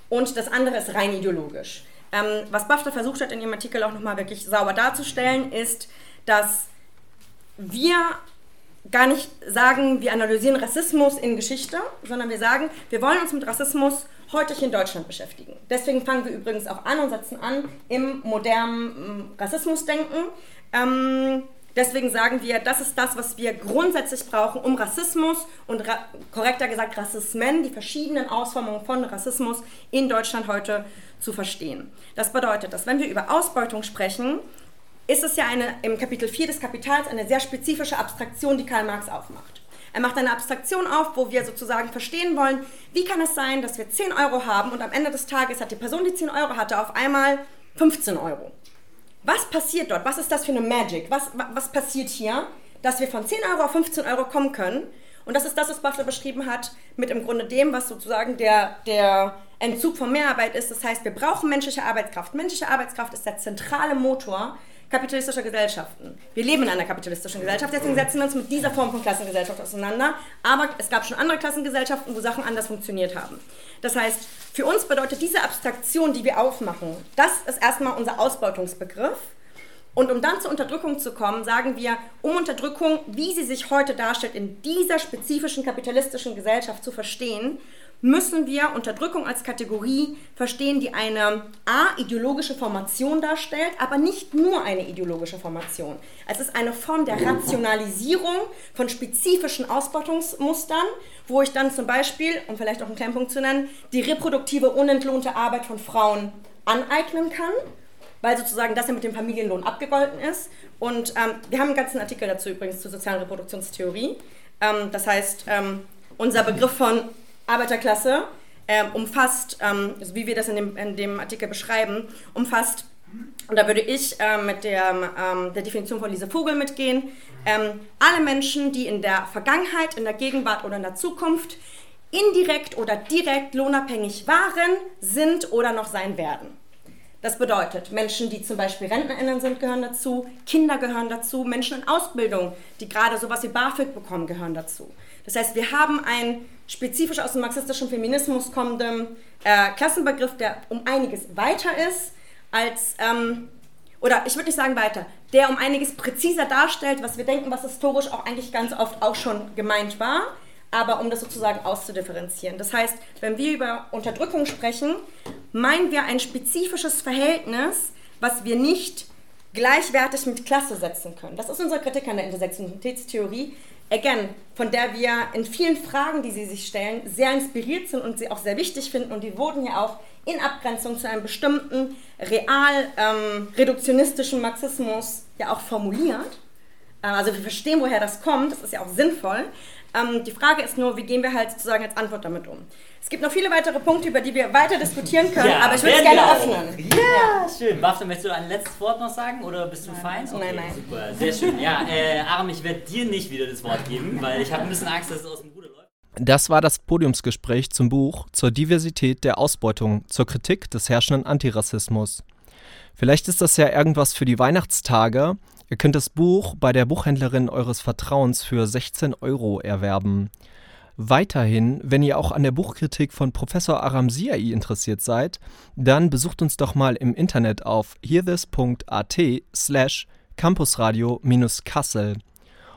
und das andere ist rein ideologisch. Ähm, was BAFTA versucht hat in ihrem Artikel auch nochmal wirklich sauber darzustellen, ist, dass wir gar nicht sagen, wir analysieren Rassismus in Geschichte, sondern wir sagen, wir wollen uns mit Rassismus heute hier in Deutschland beschäftigen. Deswegen fangen wir übrigens auch an und setzen an im modernen mm, Rassismusdenken. Ähm, deswegen sagen wir, das ist das, was wir grundsätzlich brauchen, um Rassismus und ra korrekter gesagt Rassismen, die verschiedenen Ausformungen von Rassismus in Deutschland heute zu verstehen. Das bedeutet, dass wenn wir über Ausbeutung sprechen, ist es ja eine, im Kapitel 4 des Kapitals eine sehr spezifische Abstraktion, die Karl Marx aufmacht. Er macht eine Abstraktion auf, wo wir sozusagen verstehen wollen, wie kann es sein, dass wir 10 Euro haben und am Ende des Tages hat die Person, die 10 Euro hatte, auf einmal 15 Euro. Was passiert dort? Was ist das für eine Magic? Was, was passiert hier, dass wir von 10 Euro auf 15 Euro kommen können? Und das ist das, was Butler beschrieben hat, mit im Grunde dem, was sozusagen der, der Entzug von Mehrarbeit ist. Das heißt, wir brauchen menschliche Arbeitskraft. Menschliche Arbeitskraft ist der zentrale Motor kapitalistischer Gesellschaften. Wir leben in einer kapitalistischen Gesellschaft, deswegen setzen wir uns mit dieser Form von Klassengesellschaft auseinander. Aber es gab schon andere Klassengesellschaften, wo Sachen anders funktioniert haben. Das heißt, für uns bedeutet diese Abstraktion, die wir aufmachen, das ist erstmal unser Ausbeutungsbegriff. Und um dann zur Unterdrückung zu kommen, sagen wir, um Unterdrückung, wie sie sich heute darstellt, in dieser spezifischen kapitalistischen Gesellschaft zu verstehen, müssen wir Unterdrückung als Kategorie verstehen, die eine A, ideologische Formation darstellt, aber nicht nur eine ideologische Formation. Es ist eine Form der Rationalisierung von spezifischen Ausbeutungsmustern, wo ich dann zum Beispiel, um vielleicht auch einen kleinen Punkt zu nennen, die reproduktive unentlohnte Arbeit von Frauen aneignen kann, weil sozusagen das ja mit dem Familienlohn abgegolten ist. Und ähm, wir haben einen ganzen Artikel dazu übrigens zur sozialen Reproduktionstheorie. Ähm, das heißt, ähm, unser Begriff von Arbeiterklasse ähm, umfasst, ähm, also wie wir das in dem, in dem Artikel beschreiben, umfasst, und da würde ich äh, mit der, ähm, der Definition von Lise Vogel mitgehen, ähm, alle Menschen, die in der Vergangenheit, in der Gegenwart oder in der Zukunft indirekt oder direkt lohnabhängig waren, sind oder noch sein werden. Das bedeutet, Menschen, die zum Beispiel RentnerInnen sind, gehören dazu, Kinder gehören dazu, Menschen in Ausbildung, die gerade sowas wie BAföG bekommen, gehören dazu. Das heißt, wir haben einen spezifisch aus dem marxistischen Feminismus kommenden äh, Klassenbegriff, der um einiges weiter ist als, ähm, oder ich würde nicht sagen weiter, der um einiges präziser darstellt, was wir denken, was historisch auch eigentlich ganz oft auch schon gemeint war aber um das sozusagen auszudifferenzieren. Das heißt, wenn wir über Unterdrückung sprechen, meinen wir ein spezifisches Verhältnis, was wir nicht gleichwertig mit Klasse setzen können. Das ist unsere Kritik an der Intersektionalitätstheorie. Again, von der wir in vielen Fragen, die Sie sich stellen, sehr inspiriert sind und sie auch sehr wichtig finden. Und die wurden ja auch in Abgrenzung zu einem bestimmten real ähm, reduktionistischen Marxismus ja auch formuliert. Äh, also wir verstehen, woher das kommt, das ist ja auch sinnvoll. Ähm, die Frage ist nur, wie gehen wir halt sozusagen als Antwort damit um? Es gibt noch viele weitere Punkte, über die wir weiter diskutieren können, ja, aber ich würde es gerne öffnen. Ja, ja. schön. Waffe, möchtest du ein letztes Wort noch sagen oder bist du nein, fein? Okay, nein, nein. Super, sehr schön. Ja, äh, Aram, ich werde dir nicht wieder das Wort geben, weil ich habe ein bisschen Angst, dass es aus dem Ruder läuft. Das war das Podiumsgespräch zum Buch zur Diversität der Ausbeutung, zur Kritik des herrschenden Antirassismus. Vielleicht ist das ja irgendwas für die Weihnachtstage. Ihr könnt das Buch bei der Buchhändlerin eures Vertrauens für 16 Euro erwerben. Weiterhin, wenn ihr auch an der Buchkritik von Professor Aramsiai interessiert seid, dann besucht uns doch mal im Internet auf hearthis.at slash campusradio-kassel.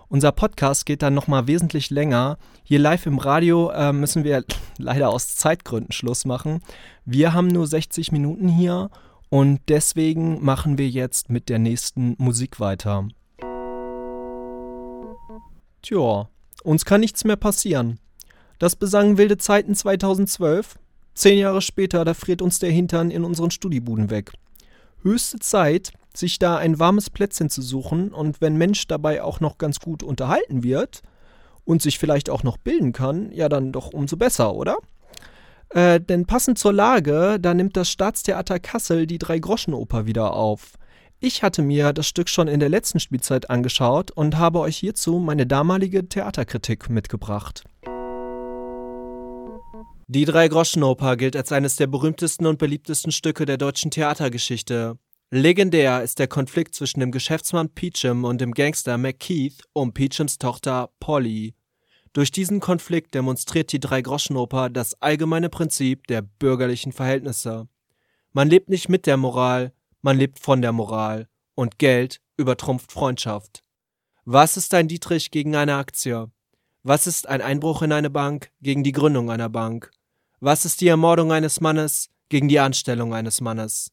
Unser Podcast geht dann nochmal wesentlich länger. Hier live im Radio äh, müssen wir leider aus Zeitgründen Schluss machen. Wir haben nur 60 Minuten hier und deswegen machen wir jetzt mit der nächsten Musik weiter. Tja, uns kann nichts mehr passieren. Das besangen wilde Zeiten 2012. Zehn Jahre später, da friert uns der Hintern in unseren Studibuden weg. Höchste Zeit, sich da ein warmes Plätzchen zu suchen und wenn Mensch dabei auch noch ganz gut unterhalten wird und sich vielleicht auch noch bilden kann, ja dann doch umso besser, oder? Äh, denn passend zur Lage, da nimmt das Staatstheater Kassel die Drei-Groschen-Oper wieder auf. Ich hatte mir das Stück schon in der letzten Spielzeit angeschaut und habe euch hierzu meine damalige Theaterkritik mitgebracht. Die Drei-Groschen-Oper gilt als eines der berühmtesten und beliebtesten Stücke der deutschen Theatergeschichte. Legendär ist der Konflikt zwischen dem Geschäftsmann Peachum und dem Gangster McKeith um Peachums Tochter Polly. Durch diesen Konflikt demonstriert die Dreigroschenoper das allgemeine Prinzip der bürgerlichen Verhältnisse. Man lebt nicht mit der Moral, man lebt von der Moral, und Geld übertrumpft Freundschaft. Was ist ein Dietrich gegen eine Aktie? Was ist ein Einbruch in eine Bank gegen die Gründung einer Bank? Was ist die Ermordung eines Mannes gegen die Anstellung eines Mannes?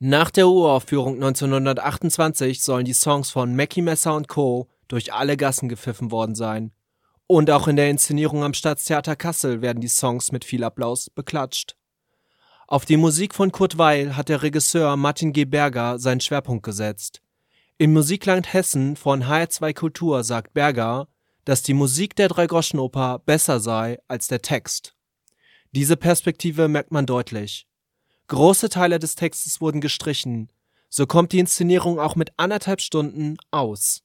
Nach der Uraufführung 1928 sollen die Songs von Mackie Messer und Co. durch alle Gassen gepfiffen worden sein. Und auch in der Inszenierung am Staatstheater Kassel werden die Songs mit viel Applaus beklatscht. Auf die Musik von Kurt Weil hat der Regisseur Martin G. Berger seinen Schwerpunkt gesetzt. Im Musikland Hessen von HR2 Kultur sagt Berger, dass die Musik der Dreigroschenoper besser sei als der Text. Diese Perspektive merkt man deutlich. Große Teile des Textes wurden gestrichen, so kommt die Inszenierung auch mit anderthalb Stunden aus.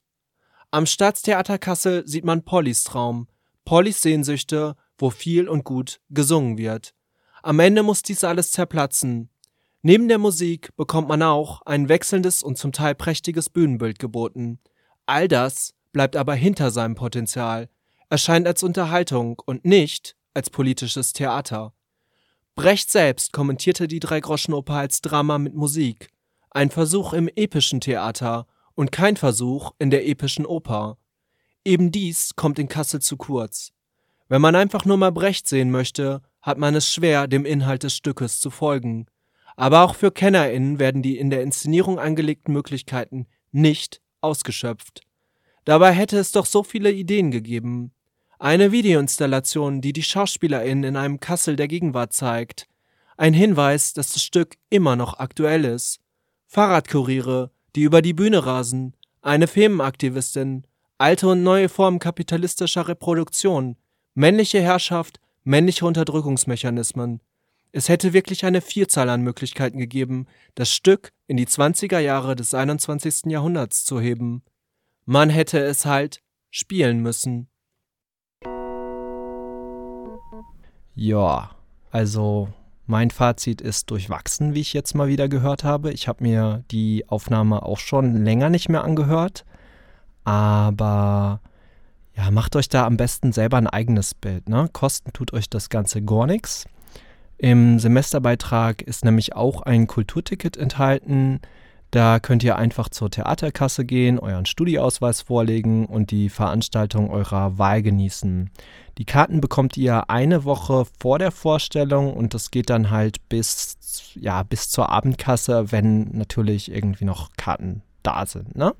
Am Staatstheater Kassel sieht man Pollys Traum, Pollys Sehnsüchte, wo viel und gut gesungen wird. Am Ende muss dies alles zerplatzen. Neben der Musik bekommt man auch ein wechselndes und zum Teil prächtiges Bühnenbild geboten. All das bleibt aber hinter seinem Potenzial, erscheint als Unterhaltung und nicht als politisches Theater. Brecht selbst kommentierte die Dreigroschenoper als Drama mit Musik, ein Versuch im epischen Theater und kein Versuch in der epischen Oper. Eben dies kommt in Kassel zu kurz. Wenn man einfach nur mal Brecht sehen möchte, hat man es schwer, dem Inhalt des Stückes zu folgen. Aber auch für KennerInnen werden die in der Inszenierung angelegten Möglichkeiten nicht ausgeschöpft. Dabei hätte es doch so viele Ideen gegeben. Eine Videoinstallation, die die SchauspielerInnen in einem Kassel der Gegenwart zeigt. Ein Hinweis, dass das Stück immer noch aktuell ist. Fahrradkuriere, die über die Bühne rasen, eine Femenaktivistin, alte und neue Formen kapitalistischer Reproduktion, männliche Herrschaft, männliche Unterdrückungsmechanismen. Es hätte wirklich eine Vielzahl an Möglichkeiten gegeben, das Stück in die 20er Jahre des 21. Jahrhunderts zu heben. Man hätte es halt spielen müssen. Ja, also Mein Fazit ist durchwachsen, wie ich jetzt mal wieder gehört habe. Ich habe mir die Aufnahme auch schon länger nicht mehr angehört. Aber ja, macht euch da am besten selber ein eigenes Bild. Ne? Kosten tut euch das Ganze gar nichts. Im Semesterbeitrag ist nämlich auch ein Kulturticket enthalten. Da könnt ihr einfach zur Theaterkasse gehen, euren Studieausweis vorlegen und die Veranstaltung eurer Wahl genießen. Die Karten bekommt ihr eine Woche vor der Vorstellung und das geht dann halt bis, ja, bis zur Abendkasse, wenn natürlich irgendwie noch Karten da sind. Ne?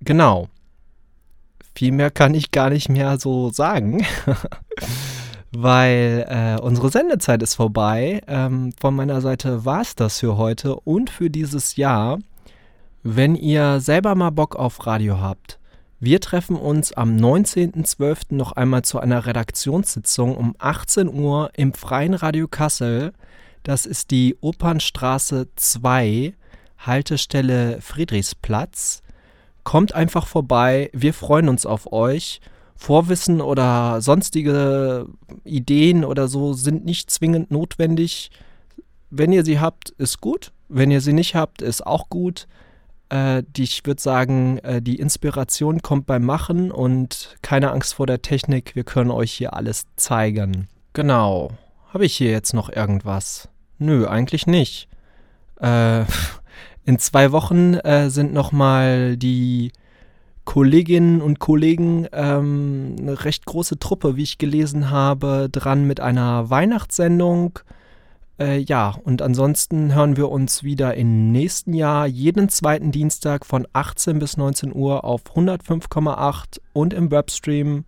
Genau. Viel mehr kann ich gar nicht mehr so sagen. weil äh, unsere Sendezeit ist vorbei. Ähm, von meiner Seite war es das für heute und für dieses Jahr. Wenn ihr selber mal Bock auf Radio habt, wir treffen uns am 19.12. noch einmal zu einer Redaktionssitzung um 18 Uhr im Freien Radio Kassel. Das ist die Opernstraße 2, Haltestelle Friedrichsplatz. Kommt einfach vorbei, wir freuen uns auf euch. Vorwissen oder sonstige Ideen oder so sind nicht zwingend notwendig. Wenn ihr sie habt, ist gut. Wenn ihr sie nicht habt, ist auch gut. Äh, die, ich würde sagen, äh, die Inspiration kommt beim Machen und keine Angst vor der Technik. Wir können euch hier alles zeigen. Genau. Habe ich hier jetzt noch irgendwas? Nö, eigentlich nicht. Äh, in zwei Wochen äh, sind nochmal die Kolleginnen und Kollegen ähm, eine recht große Truppe, wie ich gelesen habe, dran mit einer Weihnachtssendung. Äh, ja, und ansonsten hören wir uns wieder im nächsten Jahr jeden zweiten Dienstag von 18 bis 19 Uhr auf 105,8 und im Webstream.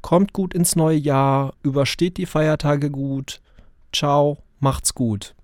Kommt gut ins neue Jahr, übersteht die Feiertage gut. Ciao, macht's gut.